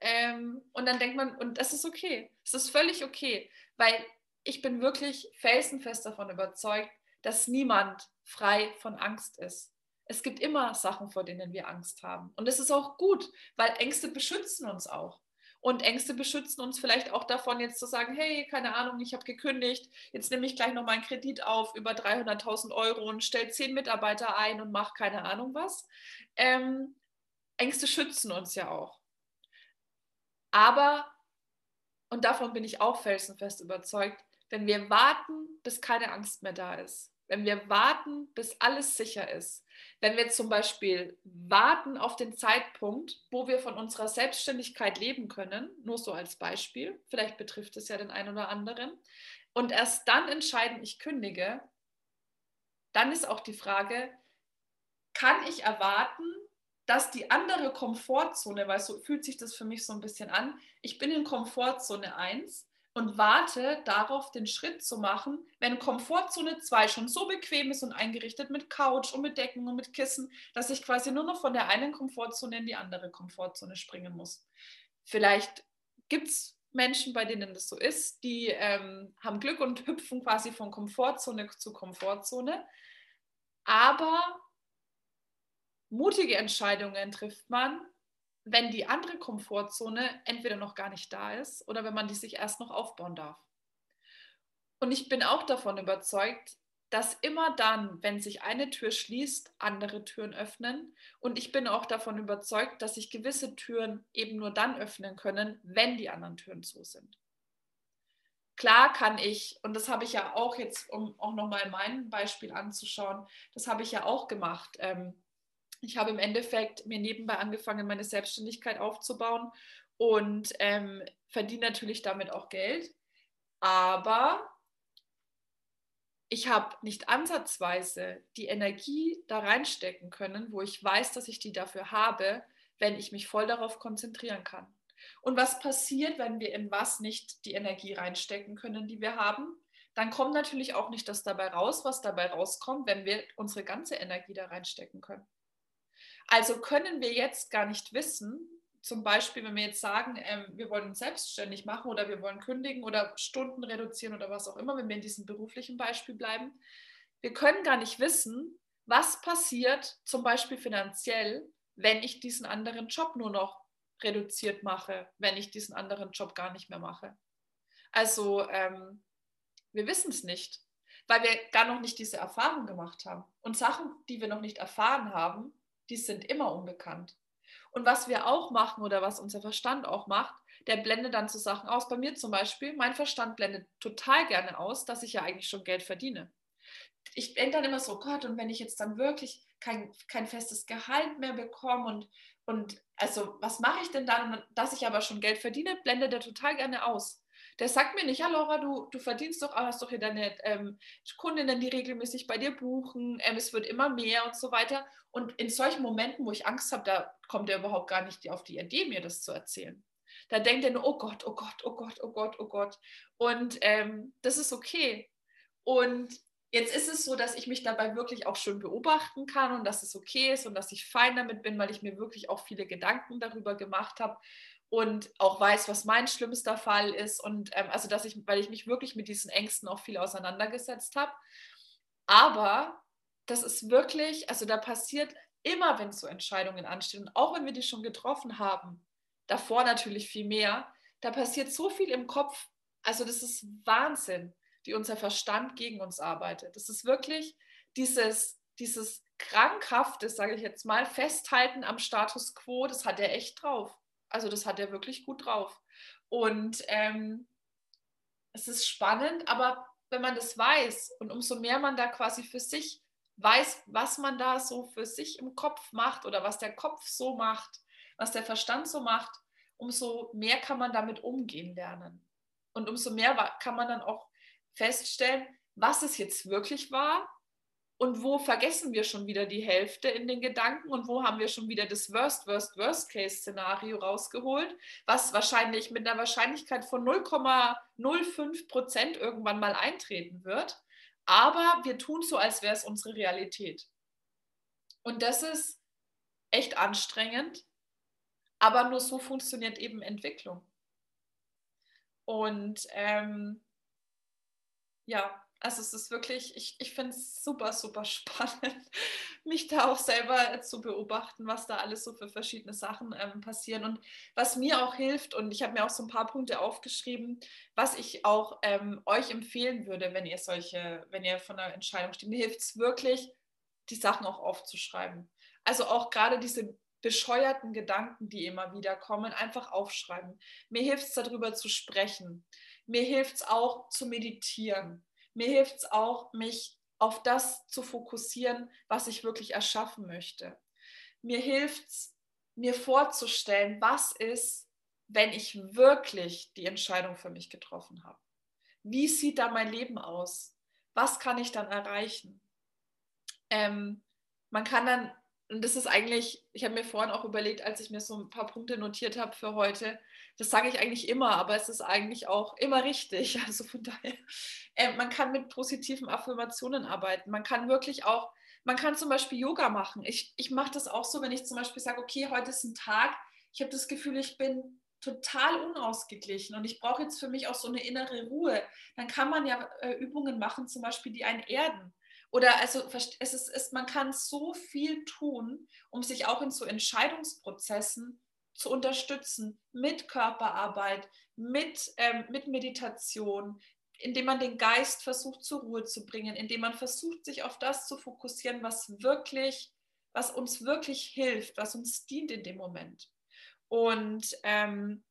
Speaker 2: Ähm, und dann denkt man, und das ist okay, es ist völlig okay, weil ich bin wirklich felsenfest davon überzeugt, dass niemand frei von Angst ist. Es gibt immer Sachen, vor denen wir Angst haben. Und es ist auch gut, weil Ängste beschützen uns auch. Und Ängste beschützen uns vielleicht auch davon, jetzt zu sagen, hey, keine Ahnung, ich habe gekündigt, jetzt nehme ich gleich noch meinen Kredit auf über 300.000 Euro und stelle zehn Mitarbeiter ein und mache keine Ahnung was. Ähm, Ängste schützen uns ja auch. Aber, und davon bin ich auch felsenfest überzeugt, wenn wir warten, bis keine Angst mehr da ist, wenn wir warten, bis alles sicher ist, wenn wir zum Beispiel warten auf den Zeitpunkt, wo wir von unserer Selbstständigkeit leben können, nur so als Beispiel, vielleicht betrifft es ja den einen oder anderen, und erst dann entscheiden, ich kündige, dann ist auch die Frage, kann ich erwarten, dass die andere Komfortzone, weil so fühlt sich das für mich so ein bisschen an, ich bin in Komfortzone 1 und warte darauf, den Schritt zu machen, wenn Komfortzone 2 schon so bequem ist und eingerichtet mit Couch und mit Decken und mit Kissen, dass ich quasi nur noch von der einen Komfortzone in die andere Komfortzone springen muss. Vielleicht gibt es Menschen, bei denen das so ist, die ähm, haben Glück und hüpfen quasi von Komfortzone zu Komfortzone. Aber mutige Entscheidungen trifft man, wenn die andere Komfortzone entweder noch gar nicht da ist oder wenn man die sich erst noch aufbauen darf. Und ich bin auch davon überzeugt, dass immer dann, wenn sich eine Tür schließt, andere Türen öffnen. Und ich bin auch davon überzeugt, dass sich gewisse Türen eben nur dann öffnen können, wenn die anderen Türen zu sind. Klar kann ich, und das habe ich ja auch jetzt, um auch nochmal mein Beispiel anzuschauen, das habe ich ja auch gemacht. Ähm, ich habe im Endeffekt mir nebenbei angefangen, meine Selbstständigkeit aufzubauen und ähm, verdiene natürlich damit auch Geld. Aber ich habe nicht ansatzweise die Energie da reinstecken können, wo ich weiß, dass ich die dafür habe, wenn ich mich voll darauf konzentrieren kann. Und was passiert, wenn wir in was nicht die Energie reinstecken können, die wir haben? Dann kommt natürlich auch nicht das dabei raus, was dabei rauskommt, wenn wir unsere ganze Energie da reinstecken können. Also können wir jetzt gar nicht wissen, zum Beispiel, wenn wir jetzt sagen, ähm, wir wollen uns selbstständig machen oder wir wollen kündigen oder Stunden reduzieren oder was auch immer, wenn wir in diesem beruflichen Beispiel bleiben, wir können gar nicht wissen, was passiert zum Beispiel finanziell, wenn ich diesen anderen Job nur noch reduziert mache, wenn ich diesen anderen Job gar nicht mehr mache. Also ähm, wir wissen es nicht, weil wir gar noch nicht diese Erfahrung gemacht haben. Und Sachen, die wir noch nicht erfahren haben, die sind immer unbekannt. Und was wir auch machen oder was unser Verstand auch macht, der blendet dann so Sachen aus. Bei mir zum Beispiel, mein Verstand blendet total gerne aus, dass ich ja eigentlich schon Geld verdiene. Ich denke dann immer so, Gott, und wenn ich jetzt dann wirklich kein, kein festes Gehalt mehr bekomme und, und also was mache ich denn dann, dass ich aber schon Geld verdiene, blendet er total gerne aus. Der sagt mir nicht, ja Laura, du, du verdienst doch, hast doch hier deine ähm, Kundinnen, die regelmäßig bei dir buchen, ähm, es wird immer mehr und so weiter. Und in solchen Momenten, wo ich Angst habe, da kommt er überhaupt gar nicht auf die Idee, mir das zu erzählen. Da denkt er nur, oh Gott, oh Gott, oh Gott, oh Gott, oh Gott. Und ähm, das ist okay. Und jetzt ist es so, dass ich mich dabei wirklich auch schön beobachten kann und dass es okay ist und dass ich fein damit bin, weil ich mir wirklich auch viele Gedanken darüber gemacht habe und auch weiß, was mein schlimmster Fall ist und ähm, also dass ich, weil ich mich wirklich mit diesen Ängsten auch viel auseinandergesetzt habe. Aber das ist wirklich, also da passiert immer, wenn so Entscheidungen anstehen, und auch wenn wir die schon getroffen haben, davor natürlich viel mehr, da passiert so viel im Kopf. Also das ist Wahnsinn, wie unser Verstand gegen uns arbeitet. Das ist wirklich dieses, dieses krankhafte, sage ich jetzt mal, Festhalten am Status quo, das hat er echt drauf. Also das hat er wirklich gut drauf. Und ähm, es ist spannend, aber wenn man das weiß und umso mehr man da quasi für sich weiß, was man da so für sich im Kopf macht oder was der Kopf so macht, was der Verstand so macht, umso mehr kann man damit umgehen lernen. Und umso mehr kann man dann auch feststellen, was es jetzt wirklich war und wo vergessen wir schon wieder die Hälfte in den Gedanken und wo haben wir schon wieder das Worst, Worst, Worst Case Szenario rausgeholt, was wahrscheinlich mit einer Wahrscheinlichkeit von 0,05 Prozent irgendwann mal eintreten wird. Aber wir tun so, als wäre es unsere Realität. Und das ist echt anstrengend, aber nur so funktioniert eben Entwicklung. Und ähm, ja, Also es ist wirklich, ich, ich finde es super, super spannend, mich da auch selber zu beobachten, was da alles so für verschiedene Sachen ähm, passieren. Und was mir auch hilft, und ich habe mir auch so ein paar Punkte aufgeschrieben, was ich auch ähm, euch empfehlen würde, wenn ihr solche, wenn ihr von einer Entscheidung steht. Mir hilft es wirklich, die Sachen auch aufzuschreiben. Also auch gerade diese bescheuerten Gedanken, die immer wieder kommen, einfach aufschreiben. Mir hilft es darüber zu sprechen. Mir hilft es auch zu meditieren mir hilft es auch, mich auf das zu fokussieren, was ich wirklich erschaffen möchte. Mir hilft es, mir vorzustellen, was ist, wenn ich wirklich die Entscheidung für mich getroffen habe. Wie sieht da mein Leben aus? Was kann ich dann erreichen? Ähm, man kann dann, und das ist eigentlich, ich habe mir vorhin auch überlegt, als ich mir so ein paar Punkte notiert habe für heute, das sage ich eigentlich immer, aber es ist eigentlich auch immer richtig. Also von daher, äh, man kann mit positiven Affirmationen arbeiten. Man kann wirklich auch, man kann zum Beispiel Yoga machen. Ich, ich mache das auch so, wenn ich zum Beispiel sage, okay, heute ist ein Tag, ich habe das Gefühl, ich bin total unausgeglichen und ich brauche jetzt für mich auch so eine innere Ruhe. Dann kann man ja äh, Übungen machen, zum Beispiel, die einen erden. Oder also es ist, es, man kann so viel tun, um sich auch in so Entscheidungsprozessen zu unterstützen mit Körperarbeit, mit, ähm, mit Meditation, indem man den Geist versucht zur Ruhe zu bringen, indem man versucht, sich auf das zu fokussieren, was wirklich, was uns wirklich hilft, was uns dient in dem Moment. Und ähm,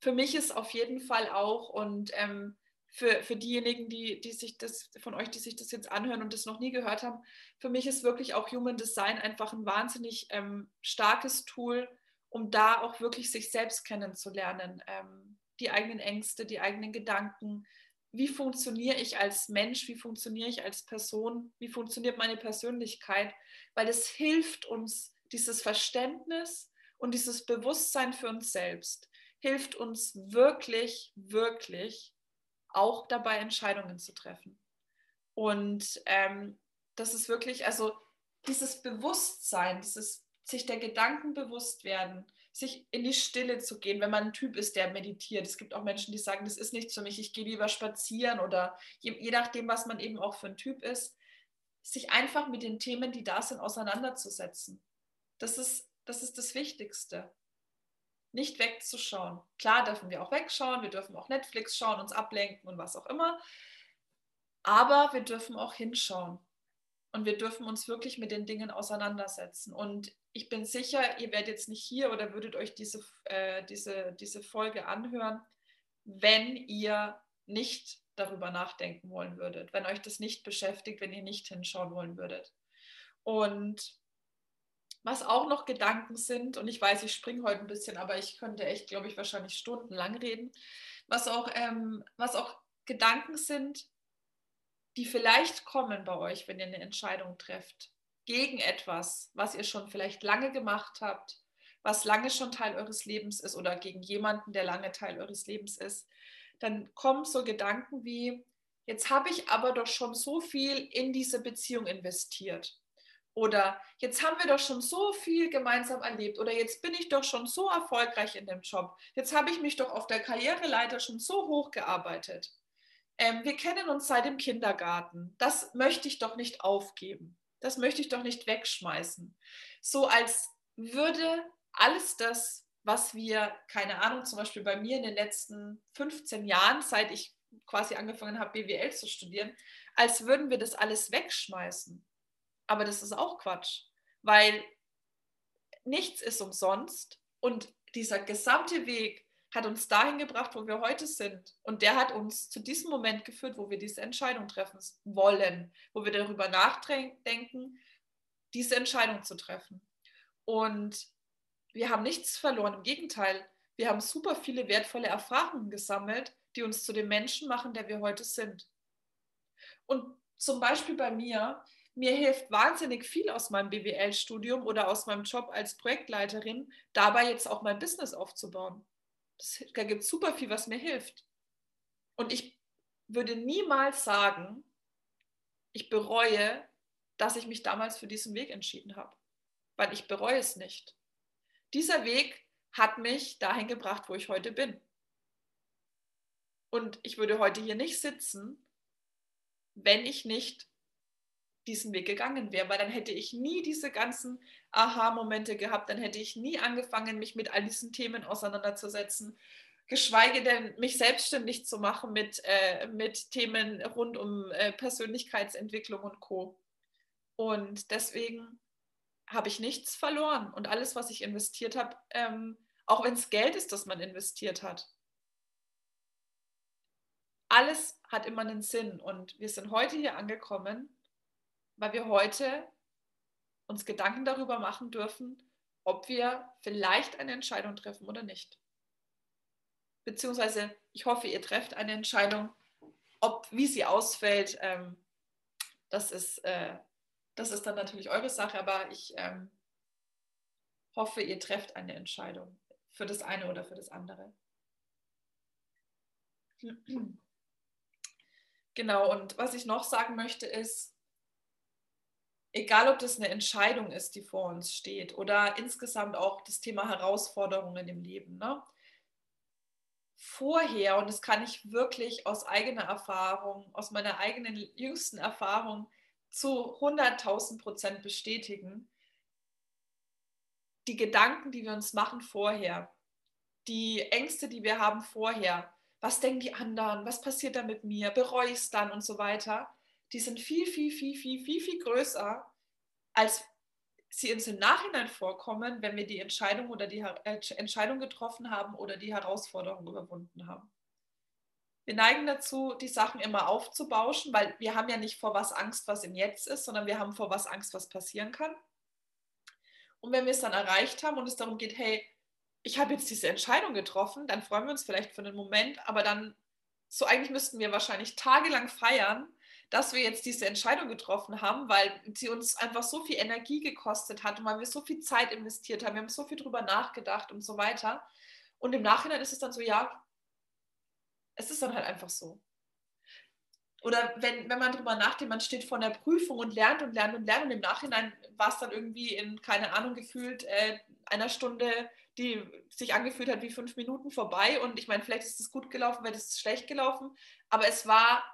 Speaker 2: für mich ist auf jeden Fall auch und ähm, für, für diejenigen, die, die sich das von euch, die sich das jetzt anhören und das noch nie gehört haben, für mich ist wirklich auch Human Design einfach ein wahnsinnig ähm, starkes Tool, um da auch wirklich sich selbst kennenzulernen, ähm, die eigenen Ängste, die eigenen Gedanken. Wie funktioniere ich als Mensch? Wie funktioniere ich als Person? Wie funktioniert meine Persönlichkeit? Weil es hilft uns, dieses Verständnis und dieses Bewusstsein für uns selbst, hilft uns wirklich, wirklich auch dabei, Entscheidungen zu treffen. Und ähm, das ist wirklich, also dieses Bewusstsein, dieses sich der Gedanken bewusst werden, sich in die Stille zu gehen, wenn man ein Typ ist, der meditiert. Es gibt auch Menschen, die sagen, das ist nichts für mich, ich gehe lieber spazieren oder je, je nachdem, was man eben auch für ein Typ ist, sich einfach mit den Themen, die da sind, auseinanderzusetzen. Das ist das, ist das Wichtigste. Nicht wegzuschauen. Klar dürfen wir auch wegschauen, wir dürfen auch Netflix schauen, uns ablenken und was auch immer. Aber wir dürfen auch hinschauen. Und wir dürfen uns wirklich mit den Dingen auseinandersetzen. Und ich bin sicher, ihr werdet jetzt nicht hier oder würdet euch diese, äh, diese, diese Folge anhören, wenn ihr nicht darüber nachdenken wollen würdet, wenn euch das nicht beschäftigt, wenn ihr nicht hinschauen wollen würdet. Und was auch noch Gedanken sind, und ich weiß, ich springe heute ein bisschen, aber ich könnte echt, glaube ich, wahrscheinlich stundenlang reden, was auch, ähm, was auch Gedanken sind, die vielleicht kommen bei euch, wenn ihr eine Entscheidung trefft gegen etwas, was ihr schon vielleicht lange gemacht habt, was lange schon Teil eures Lebens ist oder gegen jemanden, der lange Teil eures Lebens ist, dann kommen so Gedanken wie, jetzt habe ich aber doch schon so viel in diese Beziehung investiert. Oder jetzt haben wir doch schon so viel gemeinsam erlebt. Oder jetzt bin ich doch schon so erfolgreich in dem Job. Jetzt habe ich mich doch auf der Karriereleiter schon so hoch gearbeitet. Ähm, wir kennen uns seit dem Kindergarten. Das möchte ich doch nicht aufgeben das möchte ich doch nicht wegschmeißen. So als würde alles das, was wir, keine Ahnung, zum Beispiel bei mir in den letzten 15 Jahren, seit ich quasi angefangen habe, BWL zu studieren, als würden wir das alles wegschmeißen. Aber das ist auch Quatsch, weil nichts ist umsonst und dieser gesamte Weg hat uns dahin gebracht, wo wir heute sind. Und der hat uns zu diesem Moment geführt, wo wir diese Entscheidung treffen wollen, wo wir darüber nachdenken, diese Entscheidung zu treffen. Und wir haben nichts verloren. Im Gegenteil, wir haben super viele wertvolle Erfahrungen gesammelt, die uns zu dem Menschen machen, der wir heute sind. Und zum Beispiel bei mir, mir hilft wahnsinnig viel aus meinem BWL-Studium oder aus meinem Job als Projektleiterin, dabei jetzt auch mein Business aufzubauen. Das, da gibt es super viel, was mir hilft. Und ich würde niemals sagen, ich bereue, dass ich mich damals für diesen Weg entschieden habe, weil ich bereue es nicht. Dieser Weg hat mich dahin gebracht, wo ich heute bin. Und ich würde heute hier nicht sitzen, wenn ich nicht diesen Weg gegangen wäre, weil dann hätte ich nie diese ganzen Aha-Momente gehabt, dann hätte ich nie angefangen, mich mit all diesen Themen auseinanderzusetzen, geschweige denn mich selbstständig zu machen mit, äh, mit Themen rund um äh, Persönlichkeitsentwicklung und Co. Und deswegen habe ich nichts verloren und alles, was ich investiert habe, ähm, auch wenn es Geld ist, das man investiert hat, alles hat immer einen Sinn und wir sind heute hier angekommen weil wir heute uns Gedanken darüber machen dürfen, ob wir vielleicht eine Entscheidung treffen oder nicht. Beziehungsweise, ich hoffe, ihr trefft eine Entscheidung, ob wie sie ausfällt, ähm, das, ist, äh, das ist dann natürlich eure Sache, aber ich ähm, hoffe, ihr trefft eine Entscheidung für das eine oder für das andere. Genau, und was ich noch sagen möchte ist, egal ob das eine Entscheidung ist, die vor uns steht oder insgesamt auch das Thema Herausforderungen im Leben. Ne? Vorher, und das kann ich wirklich aus eigener Erfahrung, aus meiner eigenen jüngsten Erfahrung zu 100.000 Prozent bestätigen, die Gedanken, die wir uns machen vorher, die Ängste, die wir haben vorher, was denken die anderen, was passiert da mit mir, bereue ich es dann und so weiter, die sind viel, viel, viel, viel, viel, viel größer, als sie uns im Nachhinein vorkommen, wenn wir die Entscheidung oder die Entscheidung getroffen haben oder die Herausforderung überwunden haben. Wir neigen dazu, die Sachen immer aufzubauschen, weil wir haben ja nicht vor was Angst, was im Jetzt ist, sondern wir haben vor was Angst, was passieren kann. Und wenn wir es dann erreicht haben und es darum geht, hey, ich habe jetzt diese Entscheidung getroffen, dann freuen wir uns vielleicht für einen Moment, aber dann, so eigentlich müssten wir wahrscheinlich tagelang feiern, dass wir jetzt diese Entscheidung getroffen haben, weil sie uns einfach so viel Energie gekostet hat und weil wir so viel Zeit investiert haben, wir haben so viel drüber nachgedacht und so weiter. Und im Nachhinein ist es dann so, ja, es ist dann halt einfach so. Oder wenn, wenn man drüber nachdenkt, man steht vor der Prüfung und lernt und lernt und lernt und im Nachhinein war es dann irgendwie in, keine Ahnung, gefühlt äh, einer Stunde, die sich angefühlt hat wie fünf Minuten vorbei. Und ich meine, vielleicht ist es gut gelaufen, vielleicht ist es schlecht gelaufen, aber es war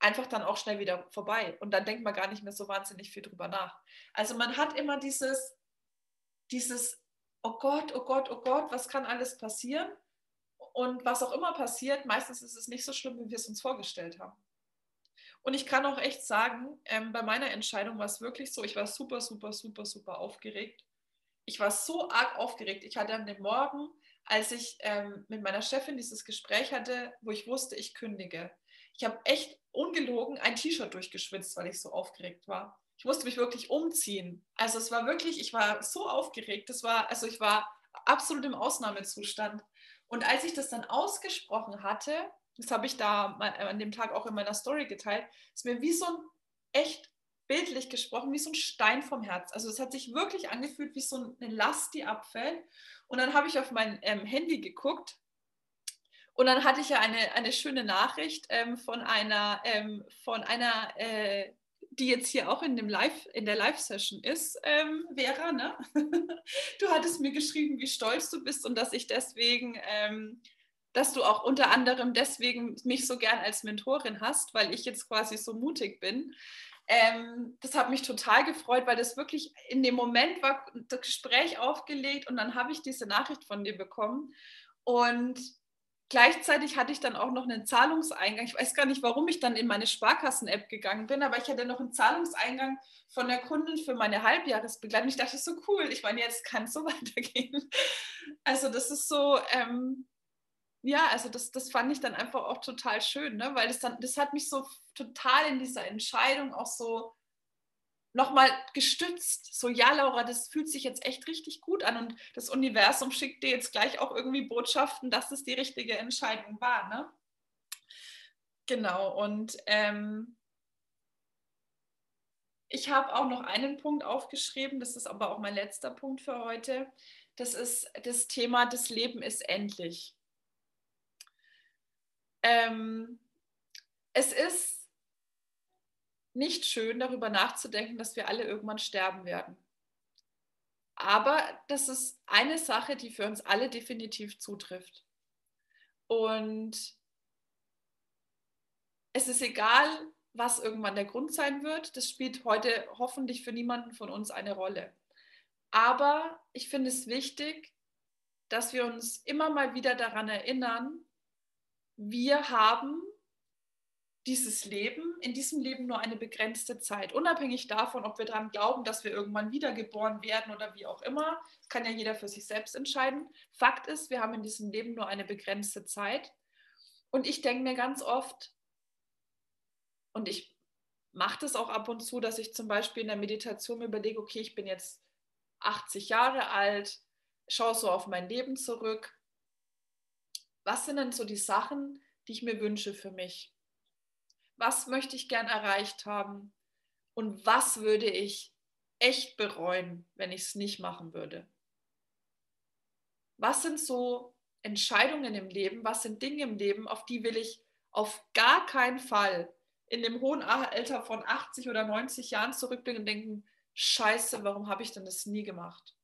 Speaker 2: einfach dann auch schnell wieder vorbei. Und dann denkt man gar nicht mehr so wahnsinnig viel drüber nach. Also man hat immer dieses, dieses, oh Gott, oh Gott, oh Gott, was kann alles passieren? Und was auch immer passiert, meistens ist es nicht so schlimm, wie wir es uns vorgestellt haben. Und ich kann auch echt sagen, ähm, bei meiner Entscheidung war es wirklich so, ich war super, super, super, super aufgeregt. Ich war so arg aufgeregt. Ich hatte an dem Morgen, als ich ähm, mit meiner Chefin dieses Gespräch hatte, wo ich wusste, ich kündige. Ich habe echt ungelogen ein T-Shirt durchgeschwitzt, weil ich so aufgeregt war. Ich musste mich wirklich umziehen. Also es war wirklich, ich war so aufgeregt. Das war, also ich war absolut im Ausnahmezustand. Und als ich das dann ausgesprochen hatte, das habe ich da an dem Tag auch in meiner Story geteilt, ist mir wie so ein echt bildlich gesprochen, wie so ein Stein vom Herz. Also es hat sich wirklich angefühlt wie so eine Last, die abfällt. Und dann habe ich auf mein ähm, Handy geguckt und dann hatte ich ja eine, eine schöne Nachricht ähm, von einer, ähm, von einer äh, die jetzt hier auch in, dem Live, in der Live-Session ist, ähm, Vera. Ne? du hattest mir geschrieben, wie stolz du bist und dass ich deswegen, ähm, dass du auch unter anderem deswegen mich so gern als Mentorin hast, weil ich jetzt quasi so mutig bin. Ähm, das hat mich total gefreut, weil das wirklich in dem Moment war das Gespräch aufgelegt und dann habe ich diese Nachricht von dir bekommen. Und Gleichzeitig hatte ich dann auch noch einen Zahlungseingang. Ich weiß gar nicht, warum ich dann in meine Sparkassen-App gegangen bin, aber ich hatte noch einen Zahlungseingang von der Kundin für meine Halbjahresbegleitung. Ich dachte, so cool. Ich meine, jetzt kann es so weitergehen. Also das ist so, ähm, ja, also das, das fand ich dann einfach auch total schön, ne? weil das dann, das hat mich so total in dieser Entscheidung auch so nochmal gestützt. So, ja, Laura, das fühlt sich jetzt echt richtig gut an und das Universum schickt dir jetzt gleich auch irgendwie Botschaften, dass es die richtige Entscheidung war. Ne? Genau, und ähm, ich habe auch noch einen Punkt aufgeschrieben, das ist aber auch mein letzter Punkt für heute. Das ist das Thema, das Leben ist endlich. Ähm, es ist nicht schön, darüber nachzudenken, dass wir alle irgendwann sterben werden. Aber das ist eine Sache, die für uns alle definitiv zutrifft. Und es ist egal, was irgendwann der Grund sein wird, das spielt heute hoffentlich für niemanden von uns eine Rolle. Aber ich finde es wichtig, dass wir uns immer mal wieder daran erinnern, wir haben dieses Leben, in diesem Leben nur eine begrenzte Zeit. Unabhängig davon, ob wir daran glauben, dass wir irgendwann wiedergeboren werden oder wie auch immer, kann ja jeder für sich selbst entscheiden. Fakt ist, wir haben in diesem Leben nur eine begrenzte Zeit. Und ich denke mir ganz oft, und ich mache das auch ab und zu, dass ich zum Beispiel in der Meditation mir überlege, okay, ich bin jetzt 80 Jahre alt, schaue so auf mein Leben zurück. Was sind denn so die Sachen, die ich mir wünsche für mich? Was möchte ich gern erreicht haben? Und was würde ich echt bereuen, wenn ich es nicht machen würde? Was sind so Entscheidungen im Leben? Was sind Dinge im Leben, auf die will ich auf gar keinen Fall in dem hohen Alter von 80 oder 90 Jahren zurückblicken und denken, scheiße, warum habe ich denn das nie gemacht?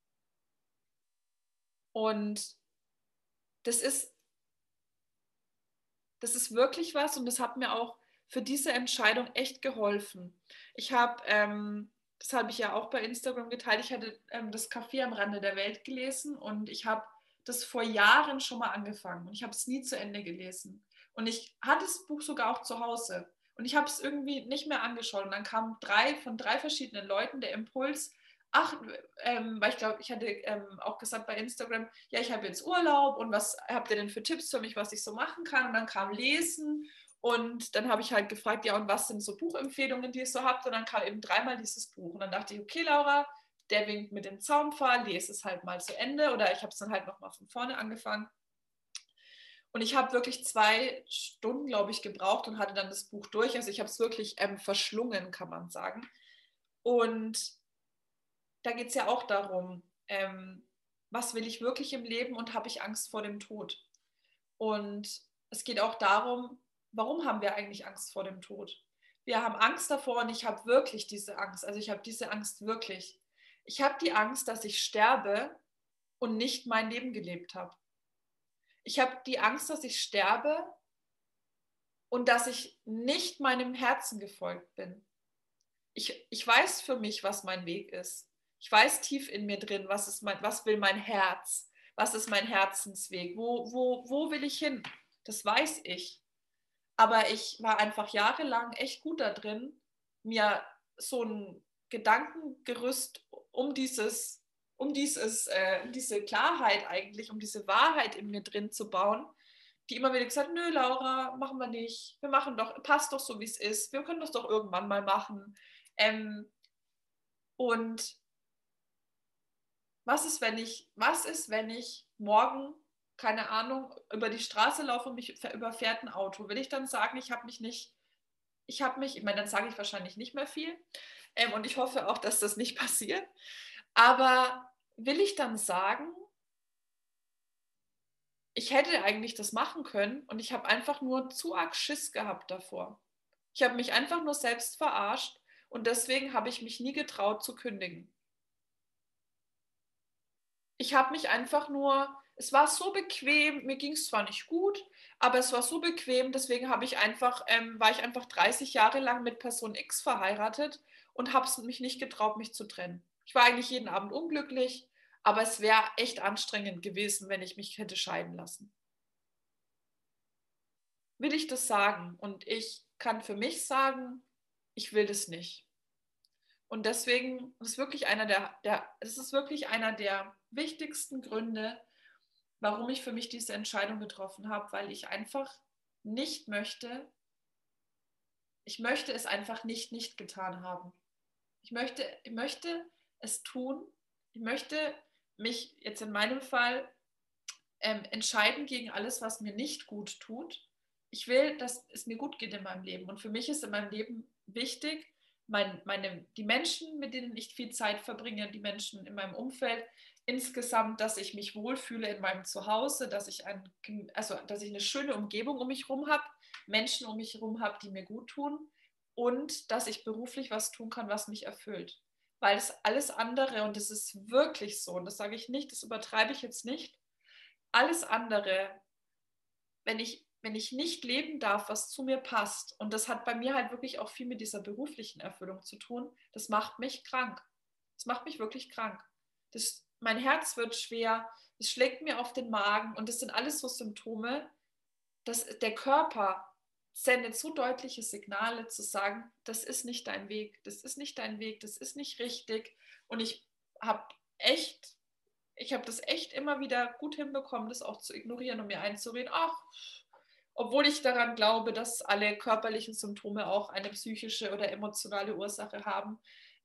Speaker 2: Und das ist, das ist wirklich was und das hat mir auch für diese Entscheidung echt geholfen. Ich habe, ähm, das habe ich ja auch bei Instagram geteilt, ich hatte ähm, das Café am Rande der Welt gelesen und ich habe das vor Jahren schon mal angefangen und ich habe es nie zu Ende gelesen. Und ich hatte das Buch sogar auch zu Hause. Und ich habe es irgendwie nicht mehr angeschaut. Und dann kamen drei von drei verschiedenen Leuten der Impuls, ach, ähm, weil ich glaube, ich hatte ähm, auch gesagt bei Instagram, ja, ich habe jetzt Urlaub und was habt ihr denn für Tipps für mich, was ich so machen kann? Und dann kam Lesen und dann habe ich halt gefragt, ja, und was sind so Buchempfehlungen, die ihr so habt? Und dann kam eben dreimal dieses Buch. Und dann dachte ich, okay, Laura, der winkt mit dem Zaunpfahl, lese es halt mal zu Ende oder ich habe es dann halt nochmal von vorne angefangen. Und ich habe wirklich zwei Stunden, glaube ich, gebraucht und hatte dann das Buch durch. Also ich habe es wirklich ähm, verschlungen, kann man sagen. Und da geht es ja auch darum, ähm, was will ich wirklich im Leben und habe ich Angst vor dem Tod? Und es geht auch darum, warum haben wir eigentlich Angst vor dem Tod? Wir haben Angst davor und ich habe wirklich diese Angst. Also ich habe diese Angst wirklich. Ich habe die Angst, dass ich sterbe und nicht mein Leben gelebt habe ich habe die Angst, dass ich sterbe und dass ich nicht meinem Herzen gefolgt bin. Ich, ich weiß für mich, was mein Weg ist. Ich weiß tief in mir drin, was, ist mein, was will mein Herz, was ist mein Herzensweg, wo, wo, wo will ich hin. Das weiß ich. Aber ich war einfach jahrelang echt gut da drin, mir so ein Gedankengerüst um dieses um dieses, äh, diese Klarheit eigentlich, um diese Wahrheit in mir drin zu bauen, die immer wieder gesagt, nö, Laura, machen wir nicht. Wir machen doch, passt doch so, wie es ist. Wir können das doch irgendwann mal machen. Ähm, und was ist, wenn ich, was ist, wenn ich morgen, keine Ahnung, über die Straße laufe und mich überfährt ein Auto? Will ich dann sagen, ich habe mich nicht, ich habe mich, ich meine, dann sage ich wahrscheinlich nicht mehr viel. Ähm, und ich hoffe auch, dass das nicht passiert. Aber will ich dann sagen, ich hätte eigentlich das machen können und ich habe einfach nur zu arg Schiss gehabt davor. Ich habe mich einfach nur selbst verarscht und deswegen habe ich mich nie getraut zu kündigen. Ich habe mich einfach nur, es war so bequem, mir ging es zwar nicht gut, aber es war so bequem, deswegen habe ich einfach, ähm, war ich einfach 30 Jahre lang mit Person X verheiratet und habe es mich nicht getraut, mich zu trennen. Ich war eigentlich jeden Abend unglücklich, aber es wäre echt anstrengend gewesen, wenn ich mich hätte scheiden lassen. Will ich das sagen? Und ich kann für mich sagen, ich will das nicht. Und deswegen ist wirklich einer der, der es ist wirklich einer der wichtigsten Gründe, warum ich für mich diese Entscheidung getroffen habe, weil ich einfach nicht möchte, ich möchte es einfach nicht nicht getan haben. Ich möchte, ich möchte es tun. Ich möchte mich jetzt in meinem Fall ähm, entscheiden gegen alles, was mir nicht gut tut. Ich will, dass es mir gut geht in meinem Leben. Und für mich ist in meinem Leben wichtig, mein, meine, die Menschen, mit denen ich viel Zeit verbringe, die Menschen in meinem Umfeld, insgesamt, dass ich mich wohlfühle in meinem Zuhause, dass ich, ein, also, dass ich eine schöne Umgebung um mich herum habe, Menschen um mich herum habe, die mir gut tun und dass ich beruflich was tun kann, was mich erfüllt weil es alles andere, und das ist wirklich so, und das sage ich nicht, das übertreibe ich jetzt nicht, alles andere, wenn ich, wenn ich nicht leben darf, was zu mir passt, und das hat bei mir halt wirklich auch viel mit dieser beruflichen Erfüllung zu tun, das macht mich krank. Das macht mich wirklich krank. Das, mein Herz wird schwer, es schlägt mir auf den Magen und das sind alles so Symptome, dass der Körper sendet so deutliche Signale zu sagen, das ist nicht dein Weg, das ist nicht dein Weg, das ist nicht richtig. Und ich habe echt ich habe das echt immer wieder gut hinbekommen, das auch zu ignorieren und mir einzureden, ach, obwohl ich daran glaube, dass alle körperlichen Symptome auch eine psychische oder emotionale Ursache haben.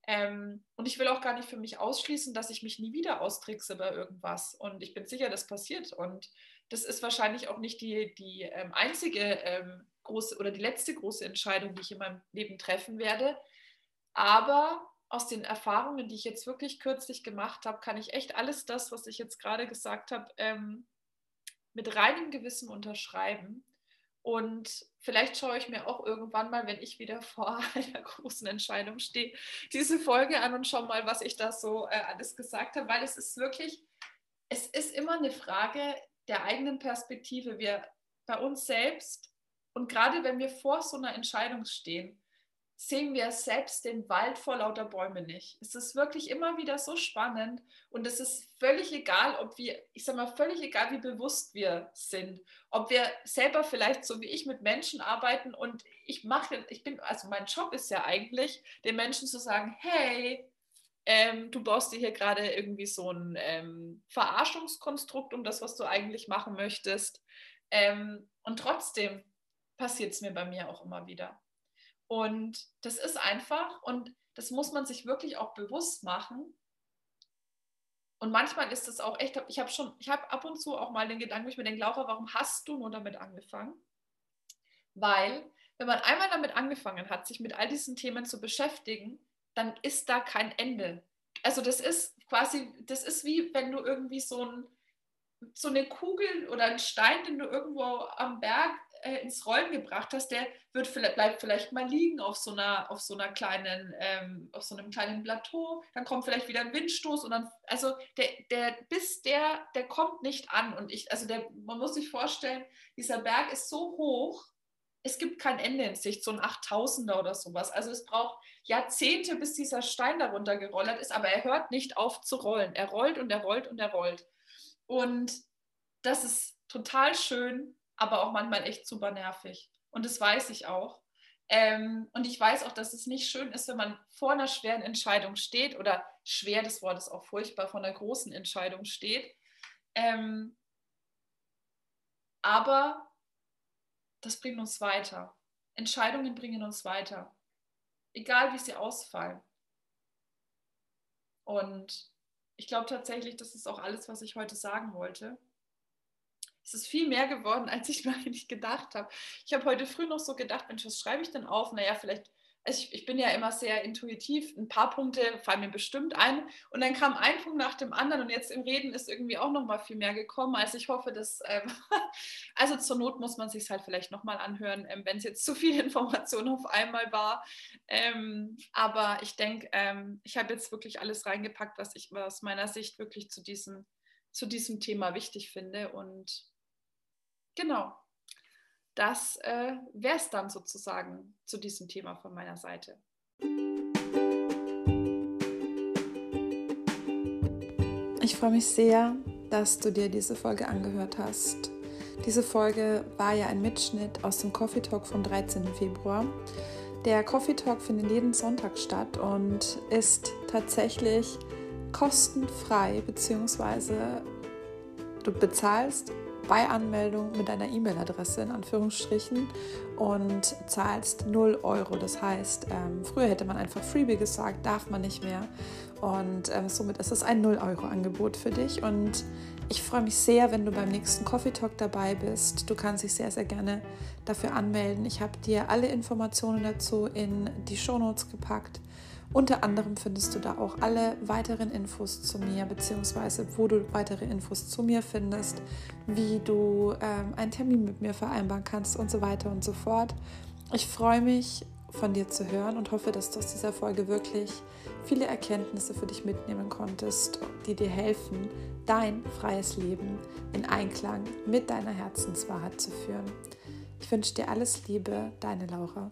Speaker 2: Ähm, und ich will auch gar nicht für mich ausschließen, dass ich mich nie wieder austrickse bei irgendwas. Und ich bin sicher, das passiert. Und das ist wahrscheinlich auch nicht die, die ähm, einzige ähm, große oder die letzte große Entscheidung, die ich in meinem Leben treffen werde. Aber aus den Erfahrungen, die ich jetzt wirklich kürzlich gemacht habe, kann ich echt alles das, was ich jetzt gerade gesagt habe, ähm, mit reinem Gewissen unterschreiben. Und vielleicht schaue ich mir auch irgendwann mal, wenn ich wieder vor einer großen Entscheidung stehe, diese Folge an und schaue mal, was ich da so äh, alles gesagt habe, weil es ist wirklich, es ist immer eine Frage der eigenen Perspektive. Wir bei uns selbst und gerade wenn wir vor so einer Entscheidung stehen, sehen wir selbst den Wald vor lauter Bäume nicht. Es ist wirklich immer wieder so spannend und es ist völlig egal, ob wir, ich sage mal, völlig egal, wie bewusst wir sind, ob wir selber vielleicht so wie ich mit Menschen arbeiten und ich mache, ich bin, also mein Job ist ja eigentlich, den Menschen zu sagen, hey, ähm, du baust dir hier gerade irgendwie so ein ähm, Verarschungskonstrukt um das, was du eigentlich machen möchtest. Ähm, und trotzdem passiert es mir bei mir auch immer wieder. Und das ist einfach und das muss man sich wirklich auch bewusst machen. Und manchmal ist es auch echt, ich habe schon, ich habe ab und zu auch mal den Gedanken, ich mir denke, Laura, warum hast du nur damit angefangen? Weil, wenn man einmal damit angefangen hat, sich mit all diesen Themen zu beschäftigen, dann ist da kein Ende. Also das ist quasi, das ist wie wenn du irgendwie so, ein, so eine Kugel oder einen Stein, den du irgendwo am Berg äh, ins Rollen gebracht hast, der wird vielleicht, bleibt vielleicht mal liegen auf so einer, auf so einer kleinen, ähm, auf so einem kleinen Plateau, dann kommt vielleicht wieder ein Windstoß und dann, also der, der, bis der, der kommt nicht an. Und ich, also der, man muss sich vorstellen, dieser Berg ist so hoch, es gibt kein Ende in Sicht, so ein 8000er oder sowas. Also es braucht Jahrzehnte, bis dieser Stein darunter gerollert ist, aber er hört nicht auf zu rollen. Er rollt und er rollt und er rollt. Und das ist total schön, aber auch manchmal echt super nervig. Und das weiß ich auch. Ähm, und ich weiß auch, dass es nicht schön ist, wenn man vor einer schweren Entscheidung steht oder schwer, das Wort ist auch furchtbar, vor einer großen Entscheidung steht. Ähm, aber das bringt uns weiter. Entscheidungen bringen uns weiter. Egal wie sie ausfallen. Und ich glaube tatsächlich, das ist auch alles, was ich heute sagen wollte. Es ist viel mehr geworden, als ich mir eigentlich gedacht habe. Ich habe heute früh noch so gedacht, Mensch, was schreibe ich denn auf? Naja, vielleicht, also ich, ich bin ja immer sehr intuitiv, ein paar Punkte fallen mir bestimmt ein. Und dann kam ein Punkt nach dem anderen und jetzt im Reden ist irgendwie auch noch mal viel mehr gekommen. Also ich hoffe, dass, ähm, also zur Not muss man sich halt vielleicht noch mal anhören, ähm, wenn es jetzt zu viel Information auf einmal war. Ähm, aber ich denke, ähm, ich habe jetzt wirklich alles reingepackt, was ich aus meiner Sicht wirklich zu diesem zu diesem Thema wichtig finde. Und Genau. Das äh, wäre es dann sozusagen zu diesem Thema von meiner Seite.
Speaker 1: Ich freue mich sehr, dass du dir diese Folge angehört hast. Diese Folge war ja ein Mitschnitt aus dem Coffee Talk vom 13. Februar. Der Coffee Talk findet jeden Sonntag statt und ist tatsächlich kostenfrei, beziehungsweise du bezahlst bei Anmeldung mit deiner E-Mail-Adresse in Anführungsstrichen und zahlst 0 Euro. Das heißt, ähm, früher hätte man einfach Freebie gesagt, darf man nicht mehr. Und ähm, somit ist es ein 0-Euro-Angebot für dich. Und ich freue mich sehr, wenn du beim nächsten Coffee Talk dabei bist. Du kannst dich sehr, sehr gerne dafür anmelden. Ich habe dir alle Informationen dazu in die Show Notes gepackt. Unter anderem findest du da auch alle weiteren Infos zu mir, beziehungsweise wo du weitere Infos zu mir findest, wie du ähm, einen Termin mit mir vereinbaren kannst und so weiter und so fort. Ich freue mich von dir zu hören und hoffe, dass du aus dieser Folge wirklich viele Erkenntnisse für dich mitnehmen konntest, die dir helfen, dein freies Leben in Einklang mit deiner Herzenswahrheit zu führen. Ich wünsche dir alles Liebe, deine Laura.